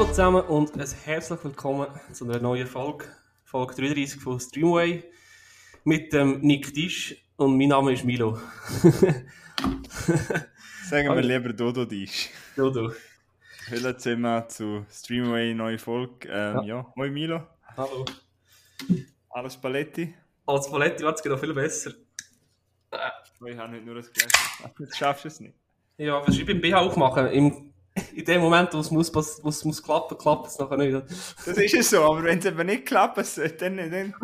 Hallo zusammen und ein herzlich willkommen zu einer neuen Folge, Folge 33 von Streamway mit dem Nick Tisch und mein Name ist Milo. Sagen wir lieber Dodo Disch. Dodo. Hallo zusammen zu Streamway neue Folge. Ähm, ja. Ja. Hoi Milo, Hallo. alles Paletti. Als Paletti wird es noch viel besser. Ich habe heute nur das Glas. Jetzt schaffst du es nicht. Ja, was ich beim BH auch machen. Im, in dem Moment, wo es muss, wo es muss klappen, klappt es nachher nicht. Das ist es so, aber wenn es eben nicht klappen sollte, dann, dann...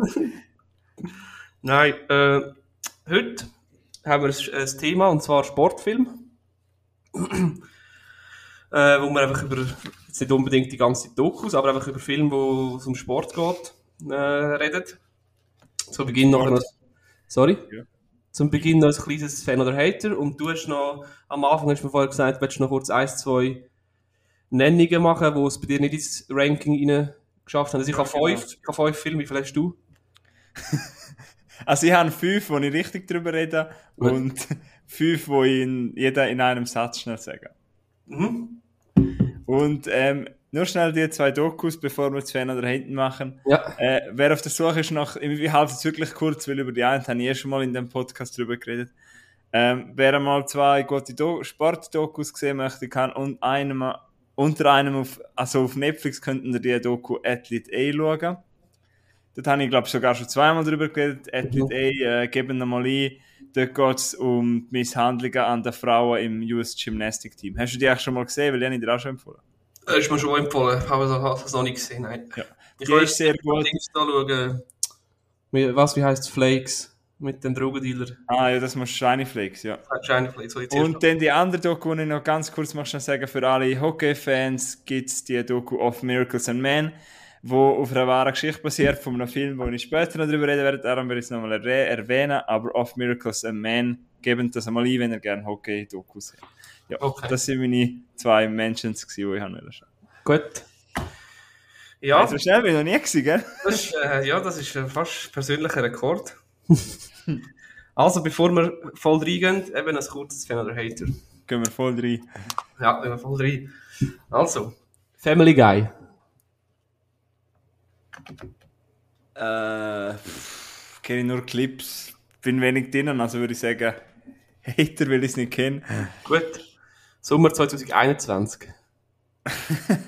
Nein, äh, heute haben wir ein, ein Thema und zwar Sportfilm. äh, wo wir einfach über, jetzt nicht unbedingt die ganze Dokus, aber einfach über Filme, wo es um Sport geht, äh, reden. Zu Beginn noch sorry? Ja. Zum Beginn noch ein kleines Fan oder Hater und du hast noch, am Anfang hast du mir vorher gesagt, willst du noch kurz ein, zwei Nennungen machen, wo es bei dir nicht ins Ranking rein geschafft haben. Also ich habe genau. fünf, ich habe fünf Filme, wie viel hast du? Also ich habe fünf, wo ich richtig drüber rede Gut. und fünf, wo ich in, jeder in einem Satz schnell sage. Mhm. Und ähm, nur schnell die zwei Dokus, bevor wir zu Fan oder Haten machen. Ja. Äh, wer auf der Suche ist nach, ich halte es wirklich kurz, weil über die einen habe ich eh schon mal in dem Podcast drüber geredet. Ähm, wer einmal zwei gute Do Sportdokus gesehen möchte, kann und einem, unter einem auf, also auf Netflix könnten ihr die Doku Athlete A schauen. Dort habe ich, glaube ich, sogar schon zweimal drüber geredet. Athlete A, äh, geben wir mal ein. Dort geht es um die Misshandlungen an den Frauen im US Gymnastic Team. Hast du die eigentlich schon mal gesehen? Weil ich habe die dir auch schon empfohlen. Das ist mir schon empfohlen, aber ich habe es noch nicht gesehen, nein. Ja. Ich ist sehr gut. Dings da schauen. Wie- Was, wie heisst es? Flakes? Mit den Drogendealer. Ah, ja, das muss Shiny Flakes, ja. Shiny Flakes, Und dann die andere Doku, die ich noch ganz kurz mal schnell sagen, für alle Hockey-Fans gibt es die Doku of Miracles and Men, wo auf einer wahren Geschichte basiert, von einem Film, wo ich später noch drüber reden werde, darum werde ich es nochmal erwäh- erwähnen, aber of Miracles and Men, gebt das einmal ein, wenn ihr gerne Hockey-Dokus habt. Ja, Okay. das sind meine zwei Mentions, die ich haben wollte. Gut. Ja, So schnell bin ich noch nie gewesen, gell? das ist, äh, ja, das ist äh, fast persönlicher Rekord. also, bevor wir voll reingehen, eben ein kurzes Fan oder Hater. Gehen wir voll rein. Ja, gehen wir voll rein. Also, Family Guy. Äh, kenne ich nur Clips, bin wenig drinnen, also würde ich sagen, Hater will ich es nicht kennen. Gut. Sommer 2021.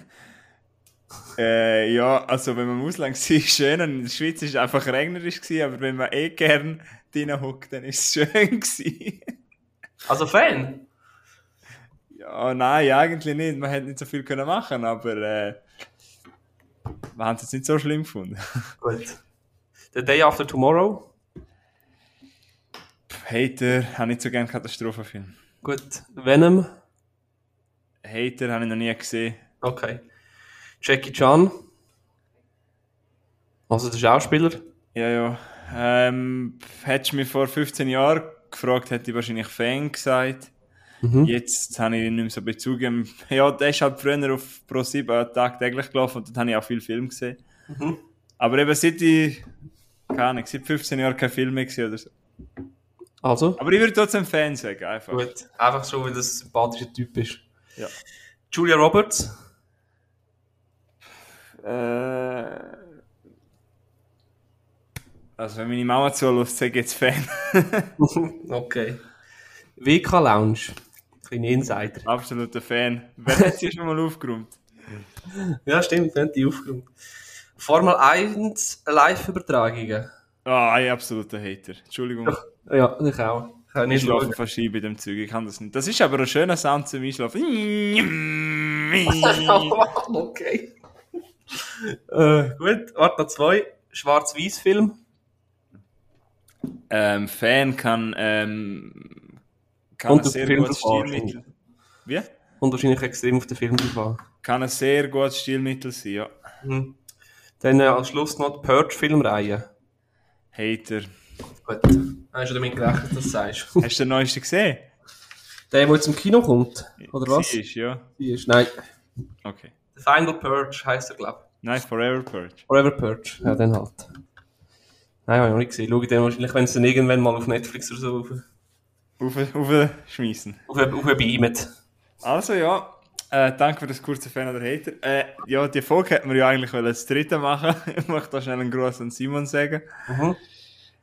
Äh, ja, also wenn man im Ausland war, schön. Und in der Schweiz war es einfach regnerisch, gewesen, aber wenn man eh gern drinnen hockt, dann ist es schön. Gewesen. Also Fan? ja, nein, eigentlich nicht. Man hätte nicht so viel können machen aber äh, wir haben es jetzt nicht so schlimm gefunden. Gut. The Day After Tomorrow. Hater, habe nicht so gerne Katastrophenfilm. Gut. Venom. Hater habe ich noch nie gesehen. Okay. Jackie Chan. Also der Schauspieler. Ja, ja. Ähm, hättest du mich vor 15 Jahren gefragt, hätte ich wahrscheinlich Fan gesagt. Mhm. Jetzt habe ich nicht mehr so Bezug. Ähm, Ja, der ist halt früher auf Pro 7 tagtäglich gelaufen und dort habe ich auch viel Film gesehen. Mhm. Aber eben seit ich, keine Ahnung, seit 15 Jahren kein Film mehr gesehen oder so. Also. Aber ich würde trotzdem Fan sagen, einfach. Gut. Einfach so, weil das ein sympathischer Typ ist. Ja. Julia Roberts. Äh, also wenn meine Mama zulässt, sage ich jetzt Fan. okay. WK Lounge. Kleine Insider. Absoluter Fan. Wer hat sie schon mal aufgeräumt? Ja, stimmt, wir haben die aufgeräumt. Formel 1 Live-Übertragungen. Ah, ein absoluter Hater. Entschuldigung. Ja, ich auch. Ich kann Ich schlafe fast ein bei dem Zeug, ich kann das nicht. Das ist aber ein schöner Sound zum Einschlafen. okay. äh, gut, warte noch zwei. Schwarz-Weiß-Film. ähm, Fan kann, ähm, kann Und ein sehr gutes Stilmittel. Wie? Und wahrscheinlich extrem auf den Film drauf an. Kann ein sehr gutes Stilmittel sein, ja. Mhm. Dann äh, als Schluss noch die Purge-Filmreihe. Hater. Gut. Hast du damit gerechnet, dass du sagst? Hast du den neuesten gesehen? Der, der jetzt im Kino kommt? Oder was? Sie ist, ja. Die ist, nein. Okay. The Final Purge heisst er, glaube Nein, Forever Purge. ich. Forever Purge. Ja, dann halt. Nein, habe ich noch nicht gesehen. Schau ich dann wahrscheinlich, wenn es dann irgendwann mal auf Netflix oder so auf, Auf, auf auf, auf beamet. Also ja, Äh, danke für das kurze Fan oder Hater. Äh, ja, die Folge hätten wir ja eigentlich das dritte machen. ich möchte da schnell einen Gruß an Simon sagen. Mhm.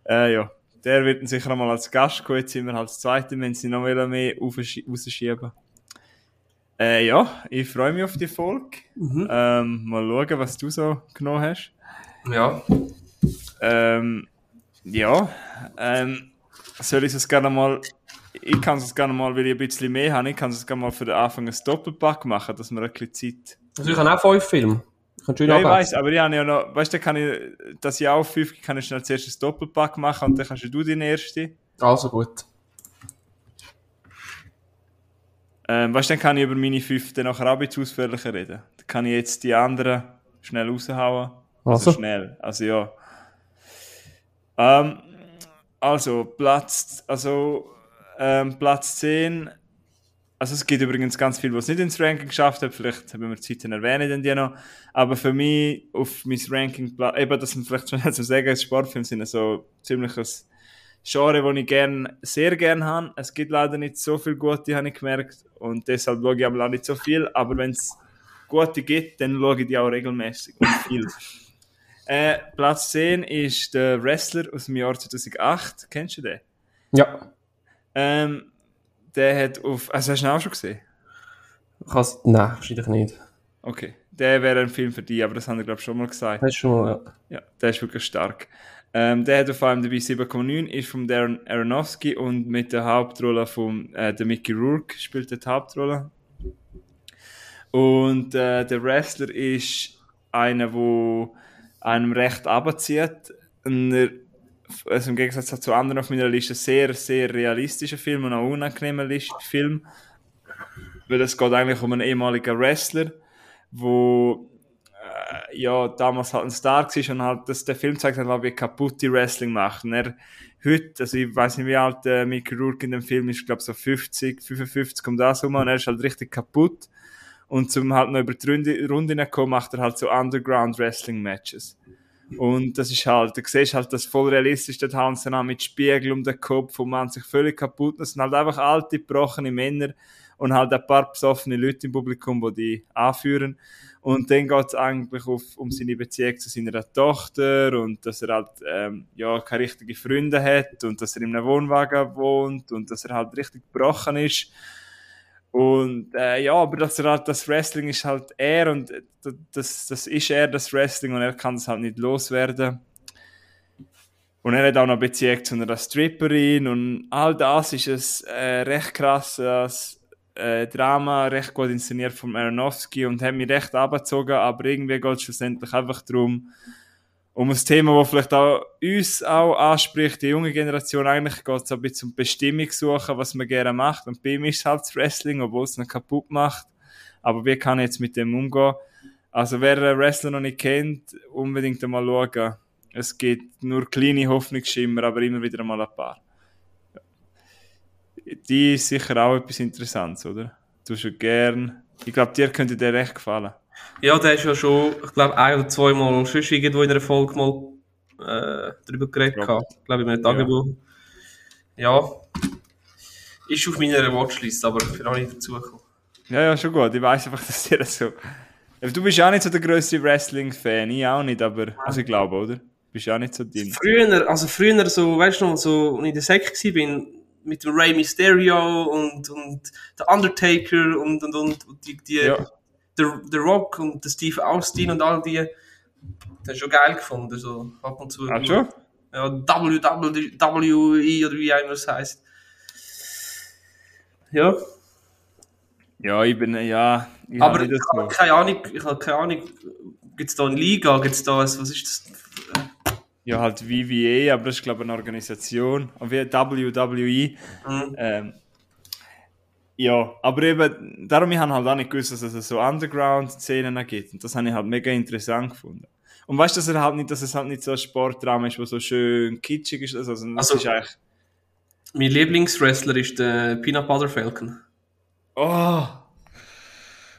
Äh, ja, der wird dann sicher einmal als Gast kommen. Jetzt sind wir als Zweite, wenn sie noch mehr rausschieben. Äh, ja, ich freue mich auf die Folge. Mhm. Ähm, mal schauen, was du so genommen hast. Ja. Ähm, ja, ähm, soll ich es gerne mal, ich kann es gerne mal, weil ich ein bisschen mehr habe, ich kann es gerne mal für den Anfang ein Doppelpack machen, dass wir ein bisschen Zeit... Also ich habe auch fünf Filme. Ich kann schön Ja, ich weiß, aber ich habe ja noch, weißt du, kann ich, dass ich auch fünf, kann ich schnell zuerst ein Doppelpack machen und dann kannst du den erste. Also gut. Ähm, weißt du, dann kann ich über meine fünf dann nachher auch ein bisschen ausführlicher reden. Dann kann ich jetzt die anderen schnell raushauen. Also Also. schnell, also ja. Ähm, also Platz, also ähm, Platz 10. Also es gibt übrigens ganz viel, was nicht ins Ranking geschafft hat. Vielleicht haben wir Zeit, dann erwähne ich dann die noch. Aber für mich auf mein Ranking, eben, dass man vielleicht schon zu sagen, Sportfilme sind so ziemliches Genre, das ich gern, sehr gern habe. Es gibt leider nicht so viel gute, habe ich gemerkt. Und deshalb schaue ich aber auch nicht so viel. Aber wenn es gute gibt, dann schaue ich die auch regelmäßig und viel. äh, Platz 10 ist der Wrestler aus dem Jahr 2008. Kennst du den? Ja. Ähm, der hat auf. Also hast du ihn auch schon gesehen? Has, nein, wahrscheinlich nicht. Okay. Der wäre ein Film für dich, aber das haben wir, glaube ich, schon mal gesagt. Das ist schon mal, ja. Ja, der ist wirklich stark. Ähm, der hat auf IMDb 7,9, ist von Darren Aronofsky und mit der Hauptrolle von äh, der Mickey Rourke spielt er die Hauptrolle. Und äh, der Wrestler ist einer, wo einem recht abzieht. Also im Gegensatz zu anderen auf meiner Liste sehr, sehr realistischer Film und auch unangenehmer List- Film. Weil es geht eigentlich um einen ehemaligen Wrestler, wo äh, ja, damals halt ein Star war und halt, dass der Film zeigt wie kaputt die Wrestling macht. Er heute, also ich weiß nicht, wie alt äh, Mickey Rourke in dem Film ist, ich glaube so 50, 55 kommt das rum und er ist halt richtig kaputt. Und zum halt noch über die Runde, Runde kommen, macht er halt so Underground Wrestling Matches. Und das ist halt, du siehst halt das voll realistisch, dort haben sie mit Spiegel um den Kopf und man sich völlig kaputt. Das sind halt einfach alte, gebrochene Männer und halt ein paar besoffene Leute im Publikum, die die anführen. Und dann geht es eigentlich auf, um seine Beziehung zu seiner Tochter und dass er halt ähm, ja, keine richtigen Freunde hat und dass er in einem Wohnwagen wohnt und dass er halt richtig gebrochen ist. Und äh, ja, aber er halt, das Wrestling ist halt er und äh, das, das ist er, das Wrestling und er kann es halt nicht loswerden. Und er hat auch noch Beziehung zu einer Stripperin und all das ist es äh, recht krasses äh, Drama, recht gut inszeniert von Aronofsky und hat mich recht abgezogen, aber irgendwie geht es schlussendlich einfach darum, um ein Thema, das vielleicht auch uns auch anspricht, die junge Generation, eigentlich geht es ein bisschen um Bestimmung suchen, was man gerne macht. Und bei mir ist halt das Wrestling, obwohl es ihn kaputt macht. Aber wie kann ich jetzt mit dem umgehen? Also wer Wrestler noch nicht kennt, unbedingt einmal schauen. Es gibt nur kleine Hoffnungsschimmer, aber immer wieder einmal ein paar. Die ist sicher auch etwas Interessantes, oder? Du schon gern. Ich glaube, dir könnte der recht gefallen. Ja, der ist ja schon, ich glaube, ein oder zweimal schon irgendwo in einer Folge mal äh, darüber geredet. Ja. Ich glaube, in einem Tagebuch. Ja. Ist auf meiner Watchlist, aber ich bin auch nicht dazu gekommen. Ja, ja, schon gut. Ich weiß einfach, dass dir das so. Du bist ja auch nicht so der grösste Wrestling-Fan, ich auch nicht, aber. Also ich glaube, oder? Du bist ja auch nicht so drin. Früher, also früher so, weißt du noch, so, als ich in der Sekt war, mit dem Rey Mysterio und, und der Undertaker und, und, und die, die, Ja. Der, der Rock und der Steve Austin und all die, das ist schon geil gefunden, so ab und zu. Ah, schon? Ja, WWE oder wie auch immer es heisst. Ja, Ja, ich bin, ja. Ich aber ich habe keine Ahnung, ich habe keine Ahnung, gibt es da eine Liga, gibt es da, ein- was ist das? Ja, halt VVA, aber das ist, glaube ich, eine Organisation. Und wie WWE. Mhm. Ähm, ja, aber eben, darum ich habe halt auch nicht gewusst, dass es so Underground-Szenen gibt. Und das habe ich halt mega interessant gefunden. Und weißt du, dass, er halt nicht, dass es halt nicht so ein Sportdrama ist, wo so schön kitschig ist. Also, das Also- ist eigentlich. Mein Lieblingswrestler ist der Peanut Butter Falcon. Oh!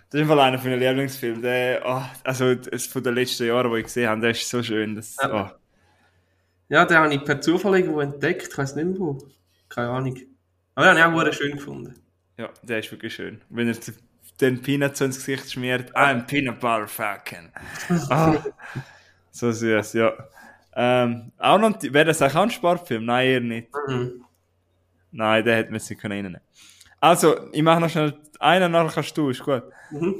Das ist im Fall einer meiner Lieblingsfilme. Der, oh, also, das von den letzten Jahren, die ich gesehen habe, der ist so schön. Das, Ja. oh. Ja, den habe ich per Zufall irgendwo entdeckt, ich weiß nicht mehr wo. Keine Ahnung. Aber den habe ich auch schön gefunden. Ja, der ist wirklich schön. Wenn er den Peanut so ins Gesicht schmiert. I'm Peanut Butter Falcon. Ah, so süß, ja. Ähm, auch noch, wäre das auch ein Sportfilm? Nein, eher nicht. Mhm. Nein, der hätte man sich können reinnehmen. Also, ich mache noch schnell einen, nachher kannst du, ist gut. Mhm.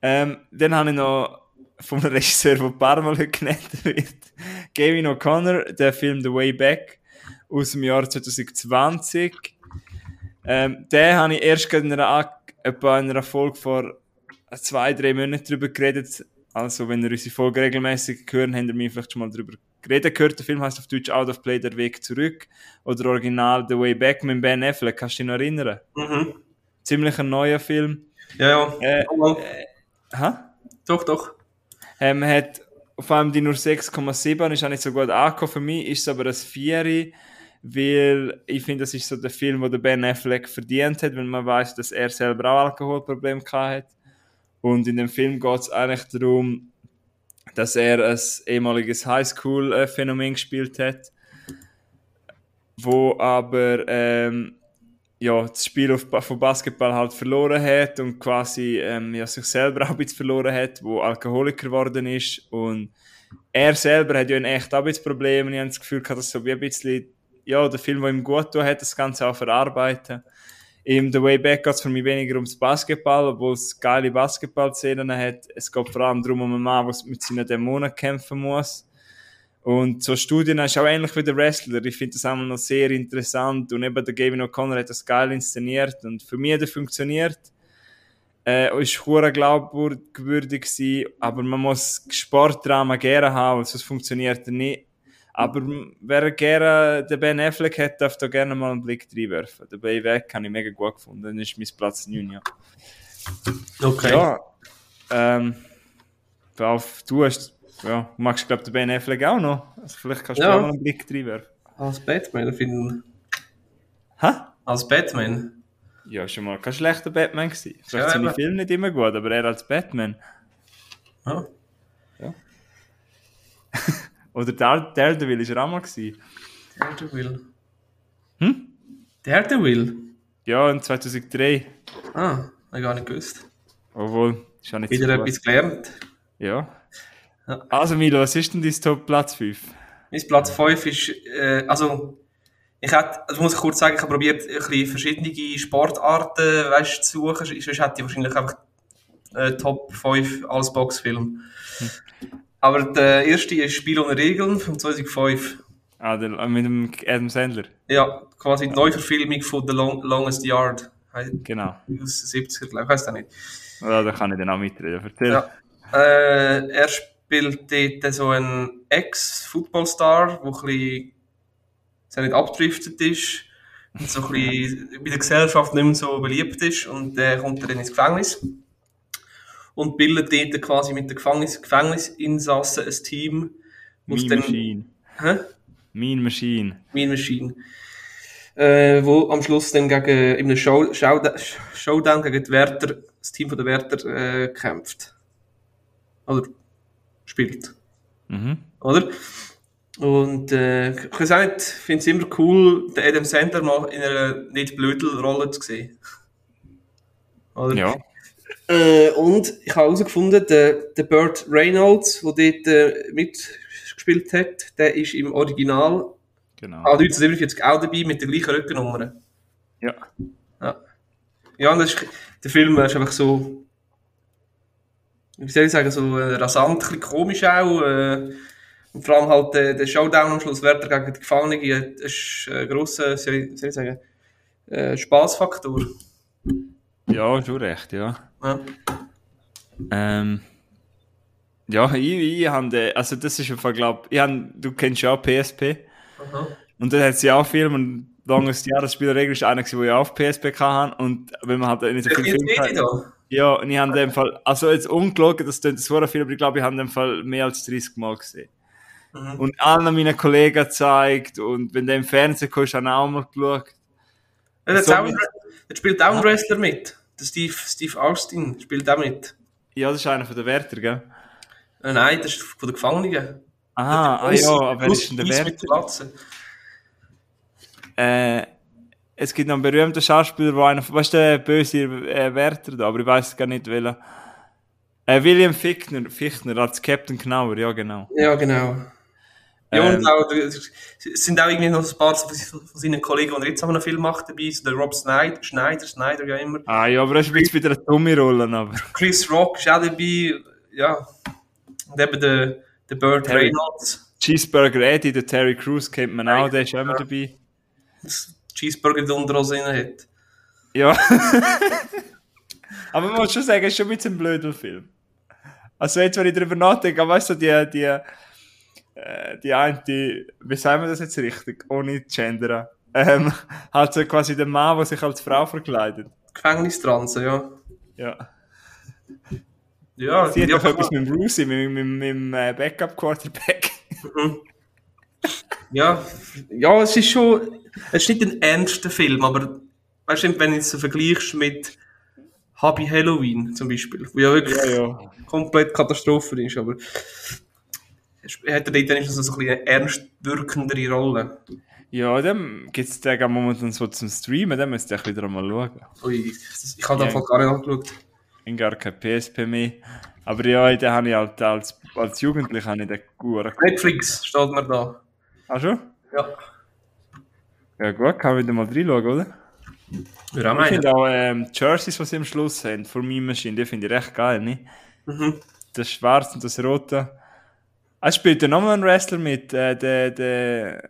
Ähm, dann habe ich noch vom Regisseur, der ein paar Mal genannt wird, Gavin O'Connor, der Film The Way Back aus dem Jahr 2020. Ähm, den habe ich erst in einer, etwa in einer Folge vor zwei, drei Monaten darüber geredet. Also, wenn ihr unsere Folge regelmäßig hören, habt ihr mich vielleicht schon mal darüber geredet gehört. Der Film heißt auf Deutsch Out of Play, der Weg zurück. Oder original The Way Back mit Ben Affleck. Kannst du dich noch erinnern? Mhm. Ziemlich ein neuer Film. Ja, ja. Äh, Oh, ha? doch, doch. Ähm, hat auf allem die nur 6,7 ist auch nicht so gut angekommen. Für mich ist es aber das 4, weil ich finde, das ist so der Film, wo der Ben Affleck verdient hat, wenn man weiß, dass er selber auch Alkoholprobleme hat. Und in dem Film geht es eigentlich darum, dass er ein ehemaliges Highschool-Phänomen gespielt hat, wo aber ähm, ja, das Spiel auf, von Basketball halt verloren hat und quasi ähm, ja, sich selber auch ein bisschen verloren hat, wo Alkoholiker geworden ist und er selber hat ja echt ein bisschen Probleme und ich habe das Gefühl gehabt, dass so wie ein bisschen, ja, der Film, der ihm gut tut, hat das Ganze auch verarbeiten. Im The Way Back geht es für mich weniger ums Basketball, obwohl es geile Basketball-Szenen hat. Es geht vor allem darum, um einen Mann, der mit seinen Dämonen kämpfen muss. Und so Studien ist auch ähnlich wie der Wrestler. Ich finde das auch noch sehr interessant. Und eben der Gavin O'Connor hat das geil inszeniert. Und für mich hat er funktioniert. Äh, ist hure glaubwürdig gewesen. Aber man muss Sportdrama gerne haben, sonst funktioniert er nicht. Aber wer gerne den Ben Affleck hat, darf da gerne mal einen Blick reinwerfen. Den Bay Weg habe ich mega gut gefunden. Dann ist mein Platz 9, ja. Okay. Ja, ähm, auf, du hast, ja, du magst, glaube den Ben Affleck auch noch. Also vielleicht kannst du Ja. auch mal einen Blick reinwerfen. Als Batman-Film. Hä? Als Batman. Ja, schon mal kein schlechter Batman gewesen. Vielleicht Ja, sind die. Filme nicht immer gut, aber er als Batman. Ja. Oder Dare- Daredevil ist er auch mal gewesen. Daredevil. Hm? Daredevil? Ja, in 2003. Ah, hab ich gar nicht gewusst. Obwohl, ist auch nicht Wieder so etwas gelernt. Ja. Ja. Also Milo, was ist denn dein Top Platz 5? Mein Platz 5 ist, äh, also, ich hätte, also muss ich kurz sagen, ich habe probiert, ein bisschen verschiedene Sportarten, weißt, zu suchen. Sonst hätte ich wahrscheinlich einfach äh, Top 5 als Boxfilm. Aber der erste ist Spiel ohne Regeln von 2005. Ah, der, äh, mit dem Adam Sandler. Ja, quasi die Neuverfilmung von The Long Longest Yard. Genau. Aus den 70er, glaube ich, weiss auch nicht. Ja, da kann ich dann auch mitreden. Erzähl. Ja. Äh, er spielt dort so einen Ex-Footballstar, der ein bisschen, sehr nicht abgedriftet ist und so ein bisschen bei der Gesellschaft nicht mehr so beliebt ist und der kommt dann ins Gefängnis und bildet dort quasi mit den Gefängnis Gefängnisinsassen ein Team, Mean dann... Machine. Hä? Mean Machine. Mean Machine. Äh, wo am Schluss dann gegen, in einem Show, Showdown, Showdown gegen die Wärter, das Team von der Wärter äh, kämpft. Oder spielt. Mhm. Oder? Und äh, ich finde es immer cool, den Adam Sandler mal in einer nicht blöden Rolle zu sehen. Oder? Ja. Äh, und ich habe herausgefunden, der, der Burt Reynolds, der dort äh, mitgespielt hat, der ist im Original Genau. Ah, 1947 auch dabei mit der gleichen Rückennummer. Ja. Ja. Ja, und das ist, der Film ist einfach so, wie soll ich sagen, so äh, rasant, ein komisch auch. Äh, und vor allem halt der, der Showdown am Schluss, Wärter gegen die Gefangenen, äh, das ist ein grosser, soll ich, soll ich sagen, äh, Spaßfaktor. Ja, schon recht, ja. Ja. Ähm, ja, ich, ich habe, also das ist einfach, glaub, ich du kennst ja auch PSP. Aha. Und dann hat sie auch Film und langes Jahr, das Spielerregel ist einer, wo ich auf PSP hatte. Und wenn man halt nicht so Der viel Film da. Ja, und ich habe in dem Fall, also jetzt ungelogen, das klingt so viel, aber ich glaube, ich habe in dem Fall mehr als 30 Mal gesehen. Mhm. Und allen meinen Kollegen gezeigt und wenn der im Fernsehen kommst, habe ich auch mal geschaut. Ja, So mit- spielt auch ein Wrestler mit. Der Steve, Steve Austin spielt auch mit. Ja, das ist einer von den Wärter, gell? Äh, nein, das ist von den Gefangenen. Aha, ah ja, aber wer grosse ist denn der Wärter? Äh, es gibt noch einen berühmten Schauspieler, wo einer, weißt du, der böse äh, Wärter da, aber ich weiß gar nicht welcher. Äh, William Fichtner, Fichtner als Captain Knauer, ja genau. Ja, genau. Ja, Ähm. und auch, es sind auch irgendwie noch ein paar von seinen Kollegen, die jetzt auch noch einen Film macht dabei, so der Rob Snyder, Schneider, Snyder, ja immer. Ah ja, aber ein bisschen wieder eine dumme Rolle, aber. Chris Rock ist auch dabei, ja. Und eben der, der Burt Terry. Reynolds, Cheeseburger Eddie, der Terry Crews kennt man auch, der ist auch immer dabei. das Cheeseburger die Unterhose drin hat. Ja. aber man muss schon sagen, es ist schon ein bisschen ein blöder Film. Also jetzt, wenn ich darüber nachdenke, weißt du, die, die, äh, die eine, die, wie sagen wir das jetzt richtig, ohne Gender, ähm, halt so quasi der Mann, der sich als Frau verkleidet. Gefängnistranse, ja. Ja. Ja, Sie hat ja, doch etwas mit dem Brucey, mit, mit, mit, dem äh, Backup-Quarterback. Ja, ja, es ist schon, es ist nicht ein ernster Film, aber weißt du, wenn du es vergleichst mit Happy Halloween zum Beispiel, wo ja wirklich Ja, ja. komplett Katastrophe ist, aber er hat er dort dann so ein bisschen eine ernst wirkendere Rolle. Ja, dann gibt es den momentan so zum Streamen, dann müsst ihr wieder einmal schauen. Ui, ich habe Ja. voll gar nicht angeschaut. Ich gar kein PSP mehr. Aber ja, den habe ich halt als, als Jugendlicher habe ich den gut. Netflix steht mir da. Ach schon? Ja. Ja gut, kann ich wieder mal reinschauen, oder? Auch Ich finde auch ähm, die Jerseys, die sie am Schluss haben, von Meme Machine, die finde ich recht geil, ne? Mhm. Das Schwarz und das Rote. Es spielt ja nochmal ein Wrestler mit, äh, der, der,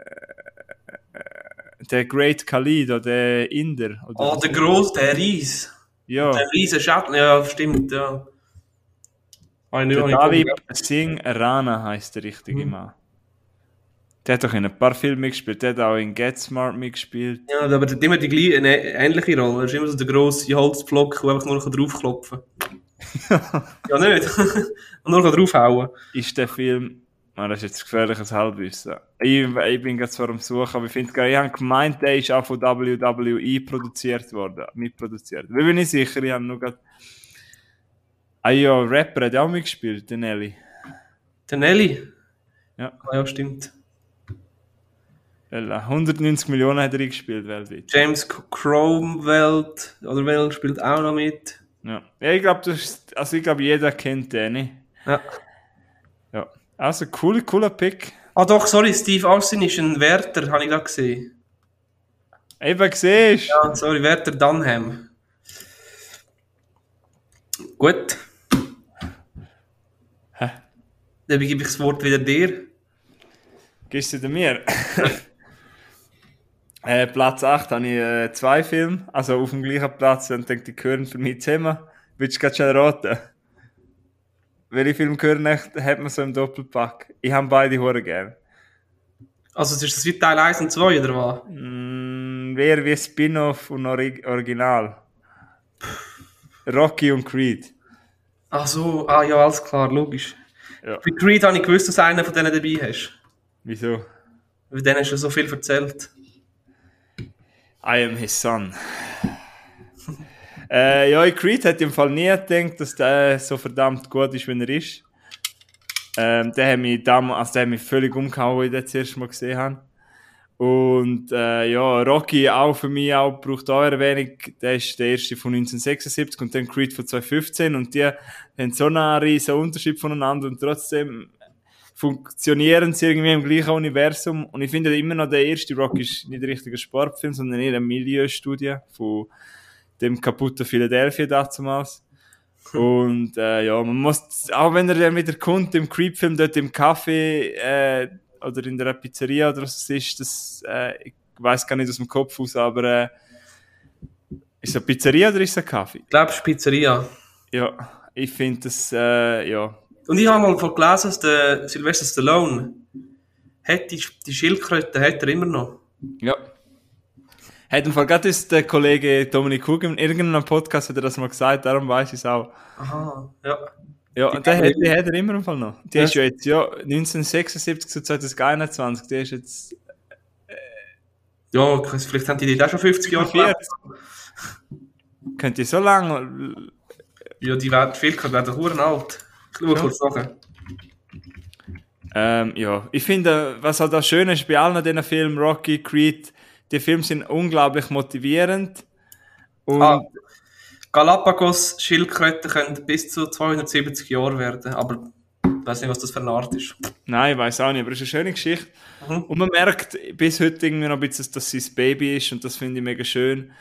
äh, der Great Khalid, oder der Inder. Oder Oh, der Groß, der Ries. ja, Der riesen Schatten, ja, stimmt, ja. Nicht- der David Singh Rana heißt der richtige Mann. Der hat doch in ein paar Filmen mitgespielt, der hat auch in Get Smart mitgespielt. Ja, aber der hat immer die gleiche, eine ähnliche Rolle. Er ist immer so der grosse Holzblock, der einfach nur noch draufklopfen kann. Ja, nicht? Und nur draufhauen. ist der Film. Ah, das ist jetzt gefährliches Halbwissen. Ich, ich bin gerade zwar am Suchen, aber ich finde geil, ich habe gemeint, der ist auch von WWE produziert worden, mitproduziert. Ich bin nicht sicher, ich habe nur gerade. Ah ja, Rapper hat auch mitgespielt, der Nelly. Der Nelly? Ja. Ah, ja, stimmt. Weil, äh, 190 Millionen hat er eingespielt weltweit. James Cromwell oder Welt spielt auch noch mit. Ja. ja ich glaube, das ist, also ich glaube, jeder kennt den? Ja. Ja. Also, cooler, cooler Pick. Ah doch, sorry, Steve Austin ist ein Wärter, habe ich da gesehen. Eben du. Ja, sorry, Wärter Dunham. Gut. Hä? Dann gebe ich das Wort wieder dir. Gibst du mir? äh, Platz 8 habe ich äh, zwei Filme, also auf dem gleichen Platz und denke, die gehören für mich zusammen. Willst du gerade schon raten? Welche Filme gehören echt, hat man so im Doppelpack? Ich habe beide hure gern. Also, ist das wie Teil 1 und 2 oder was? Mm, wer wie Spin-off und Ori Original? Rocky und Creed. Ach so, ah ja, alles klar, logisch. Ja. Bei Creed habe ich gewusst, dass du einen von denen dabei hast. Wieso? Weil denen hast du so viel erzählt. I am his son. äh, ja, Creed hat im Fall nie gedacht, dass der so verdammt gut ist, wie er ist. Ähm, der hat mich damals, also der hat mich völlig umgehauen, als ich den das erste Mal gesehen habe. Und äh, ja, Rocky auch für mich auch braucht auch Erwähnung. Der ist der erste von 1976 und dann Creed von 2015 und die haben so einen riesen Unterschied voneinander und trotzdem funktionieren sie irgendwie im gleichen Universum. Und ich finde immer noch, der erste Rock ist nicht ein richtiger Sportfilm, sondern eher eine Milieustudie von dem kaputten Philadelphia damals. Und äh, ja, man muss, auch wenn er dann wieder kommt im Creep-Film dort im Café äh, oder in der Pizzeria oder was es ist, das, äh, ich weiß gar nicht aus dem Kopf aus, aber äh, ist es eine Pizzeria oder ist es ein Kaffee? Ich glaube, es ist Pizzeria. Ja, ich finde das, äh, ja, Und ich habe mal von gelesen, dass der Sylvester Stallone hat die, die Schildkröte hat er immer noch. Ja. Hat im Fall gerade ist der Kollege Dominik Hug in irgendeinem Podcast hat er das mal gesagt, darum weiß ich es auch. Aha, ja. Ja, und der hat, die hat er immer im Fall noch. Die Ja. ist ja jetzt, ja, 1976 zu 2021, die ist jetzt Ja, ich weiss, vielleicht haben die die auch schon 50 Jahre gelebt. 40. Könnte so lange. Ja, die werden viel, die werden huren alt. Ja. kurz nach. Ähm, ja, ich finde, was halt auch schön ist bei allen diesen Filmen, Rocky, Creed, die Filme sind unglaublich motivierend. Und Ah, Galapagos-Schildkröten können bis zu 270 Jahre werden, aber ich weiß nicht, was das für eine Art ist. Nein, ich weiß auch nicht, aber es ist eine schöne Geschichte. Mhm. Und man merkt bis heute irgendwie noch ein bisschen, dass sie das Baby ist und das finde ich mega schön.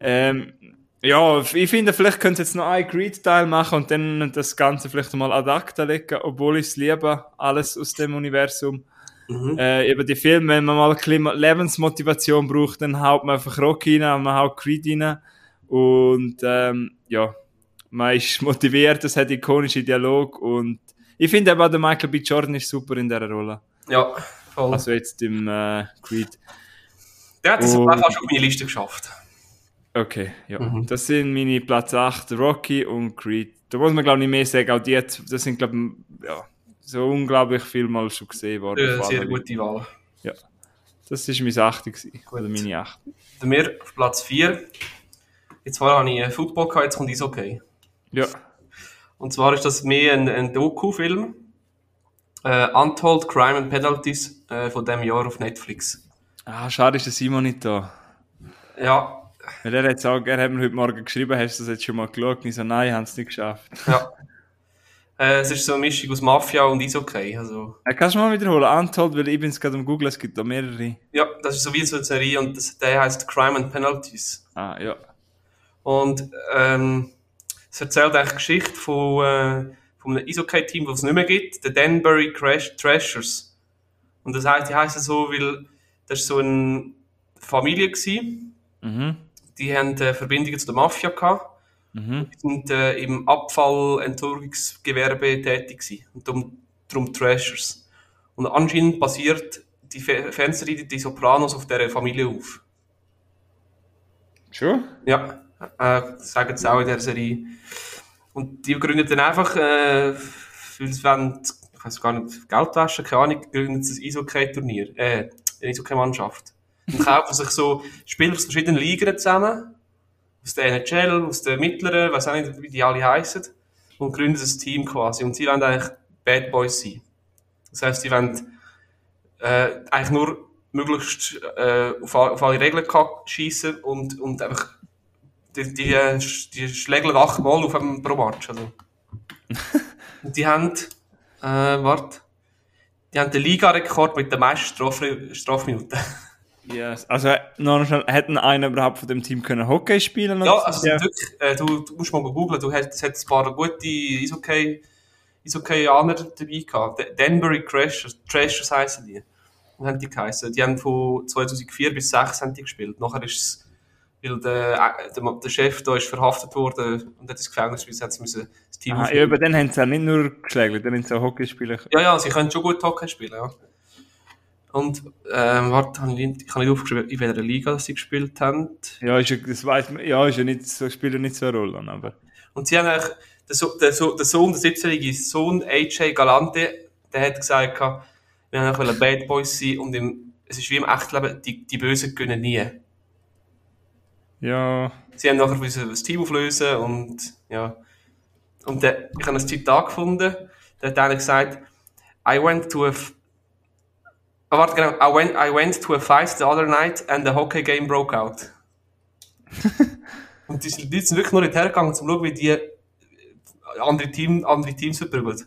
Ähm, ja, ich finde, vielleicht könnte es jetzt noch einen Creed-Teil machen und dann das Ganze vielleicht mal ad acta legen, obwohl ich es liebe, alles aus dem Universum. Mhm. Äh, eben die Filme, wenn man mal ein bisschen Lebensmotivation braucht, dann haut man einfach Rock rein und man haut Creed rein. Und ähm, ja, man ist motiviert, es hat ikonische Dialog und ich finde aber der Michael B. Jordan ist super in dieser Rolle. Ja, voll. Also jetzt im äh, Creed. Der hat es auch schon auf meine Liste geschafft. Okay, ja. Mhm. Das sind meine Platz 8, Rocky und Creed. Da muss man glaube ich nicht mehr sagen, auch die, jetzt- das sind glaube ich, ja, so unglaublich viel mal schon gesehen worden. Ja, sehr gute Wahl. Das ist mein 8. gewesen, Gut. oder meine 8. Bei mir auf Platz 4. Jetzt vorher habe ich einen Football gehabt, jetzt kommt Eishockey. Ja. Und zwar ist das mehr ein, ein Doku-Film. Äh, Untold Crime and Penalties äh, von dem Jahr auf Netflix. Ah, schade ist der Simon nicht da. Ja, Weil er hat, gesagt, er hat mir heute Morgen geschrieben, hast du das jetzt schon mal geschaut? Und ich so, nein, ich habe es nicht geschafft. ja. äh, es ist so eine Mischung aus Mafia und Eishockey. Also, Äh, kannst du mal wiederholen? Untold, weil ich bin es gerade am Google, es gibt da mehrere. ja, das ist so wie so eine Serie und das, der heißt Crime and Penalties. Ah, ja. Und ähm, es erzählt eigentlich die Geschichte von, äh, von einem Eishockey-Team, das es nicht mehr gibt, den Danbury Crash Trashers. Und das heißt, die heißen so, weil das ist so eine Familie gewesen, Mhm. Die haben äh, Verbindungen zu der Mafia gehabt Mhm. die sind äh, im Abfallentsorgungsgewerbe tätig gewesen. Und darum, darum Trashers. Und anscheinend basiert die Fe- Fernsehserie die Sopranos auf dieser Familie auf. Schon? Ja, äh, sagen sie auch in der Serie. Und die gründen dann einfach, äh, weil sie wollen, ich weiß gar nicht, Geld waschen, keine Ahnung, gründen sie ein Eishockey-Turnier, äh, eine Eishockey-Mannschaft. Und kaufen sich so Spieler aus verschiedenen Ligen zusammen, aus der NHL, aus der mittleren, weiß auch nicht, wie die alle heißen, und gründen ein Team quasi. Und sie wollen eigentlich Bad Boys sein. Das heisst, sie wollen äh, eigentlich nur möglichst äh, auf, auf alle Regeln schießen und, und einfach die, die, die schlägeln achtmal auf einem pro Match. Also. und die haben, äh, warte, die haben den Ligarekord mit den meisten Straf Strafminuten. Yes. Also, noch schnell, hätten einer überhaupt von dem Team können Hockey spielen ja, also ja. wirklich, äh, du, du musst mal googlen, du hast, es hat ein paar gute Eishockey, Eishockeyaner dabei gehabt. D- Danbury Crashers, Trashers heissen die. Wie haben die geheißen? Die haben von 2004 bis 2006 haben die gespielt. Nachher ist es, weil der, äh, der, der Chef da ist verhaftet worden und hat ins Gefängnis, sie jetzt müssen das Team Ah, ja, über den haben sie auch nicht nur geschlagen, dann haben sie auch Hockey spielen können. Ja, ja, sie können schon gut Hockey spielen, ja. Und, ähm, warte, habe ich, ich habe nicht aufgeschrieben, in welcher Liga sie gespielt haben. Ja, ist ja, das weiss man, ja, ist ja nicht so, spielt ja nicht so eine Rolle, aber. Und sie haben eigentlich, der, so der, so der Sohn, der 17-jährige Sohn, AJ Galante, der hat gesagt, wir haben eigentlich Bad Boys sein und im, es ist wie im Echtleben, die, die Bösen können nie. Ja, Sie haben nachher müssen das Team auflösen und, ja. Und der, ich habe ein Zitat gefunden, der hat eigentlich gesagt, I went to a, Ah, warte, genau, I went, I went to a fight the other night and the hockey game broke out. und die sind die sind wirklich nur nicht hergegangen, um zu schauen, wie die andere, Team, andere Teams verprügeln.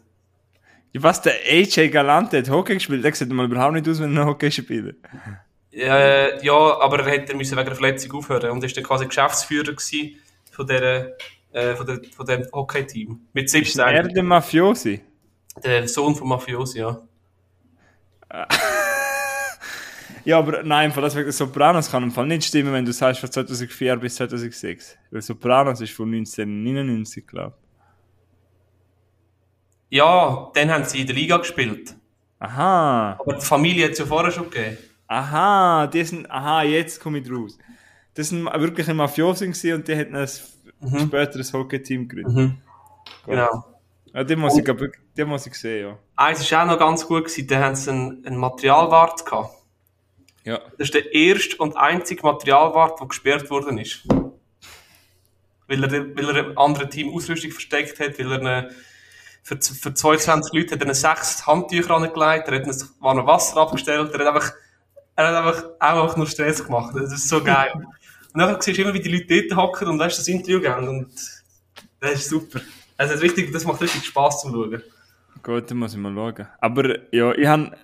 Ja, was der AJ Galante hat Hockey gespielt, der sieht mal überhaupt nicht aus, wenn er Hockey spielt. Äh, ja, aber er hätte müssen wegen der Verletzung aufhören und ist dann quasi Geschäftsführer von, der, äh, von, der, von dem Hockey-Team. Mit Ist er 17. der Mafiosi? Der Sohn von Mafiosi, ja. Ja, aber nein, im Fall das wegen der Sopranos kann im Fall nicht stimmen, wenn du sagst von 2004 bis 2006. Weil Sopranos ist von 1999, glaube Ja, dann haben sie in der Liga gespielt. ich. Aha, Aber die Familie hat es ja vorher schon gegeben. aha, die sind, aha, jetzt komme ich raus. Das sind wirklich ein Mafiosi gewesen und die hätten ein Mhm. späteres Hockey-Team gegründet. Genau. Ja, die muss ich, die muss ich sehen, ja. Eins war auch noch ganz gut, gewesen, da haben sie einen, einen Materialwart gehabt. Ja. Das ist der erste und einzige Materialwart, der gesperrt worden ist. Weil er, weil er einem anderen Team Ausrüstung versteckt hat, weil er eine, für, für 22 Leute hat er sechs Handtücher angelegt, er hat ein warmes Wasser abgestellt, er hat einfach er hat einfach auch einfach nur Stress gemacht. Das ist so geil. und dann siehst du immer, wie die Leute dort hocken und weißt, das Interview geben. Und das ist super. Also das, ist richtig, das macht richtig Spaß zum Schauen. Gut, dann muss ich mal schauen. Aber ja, ich habe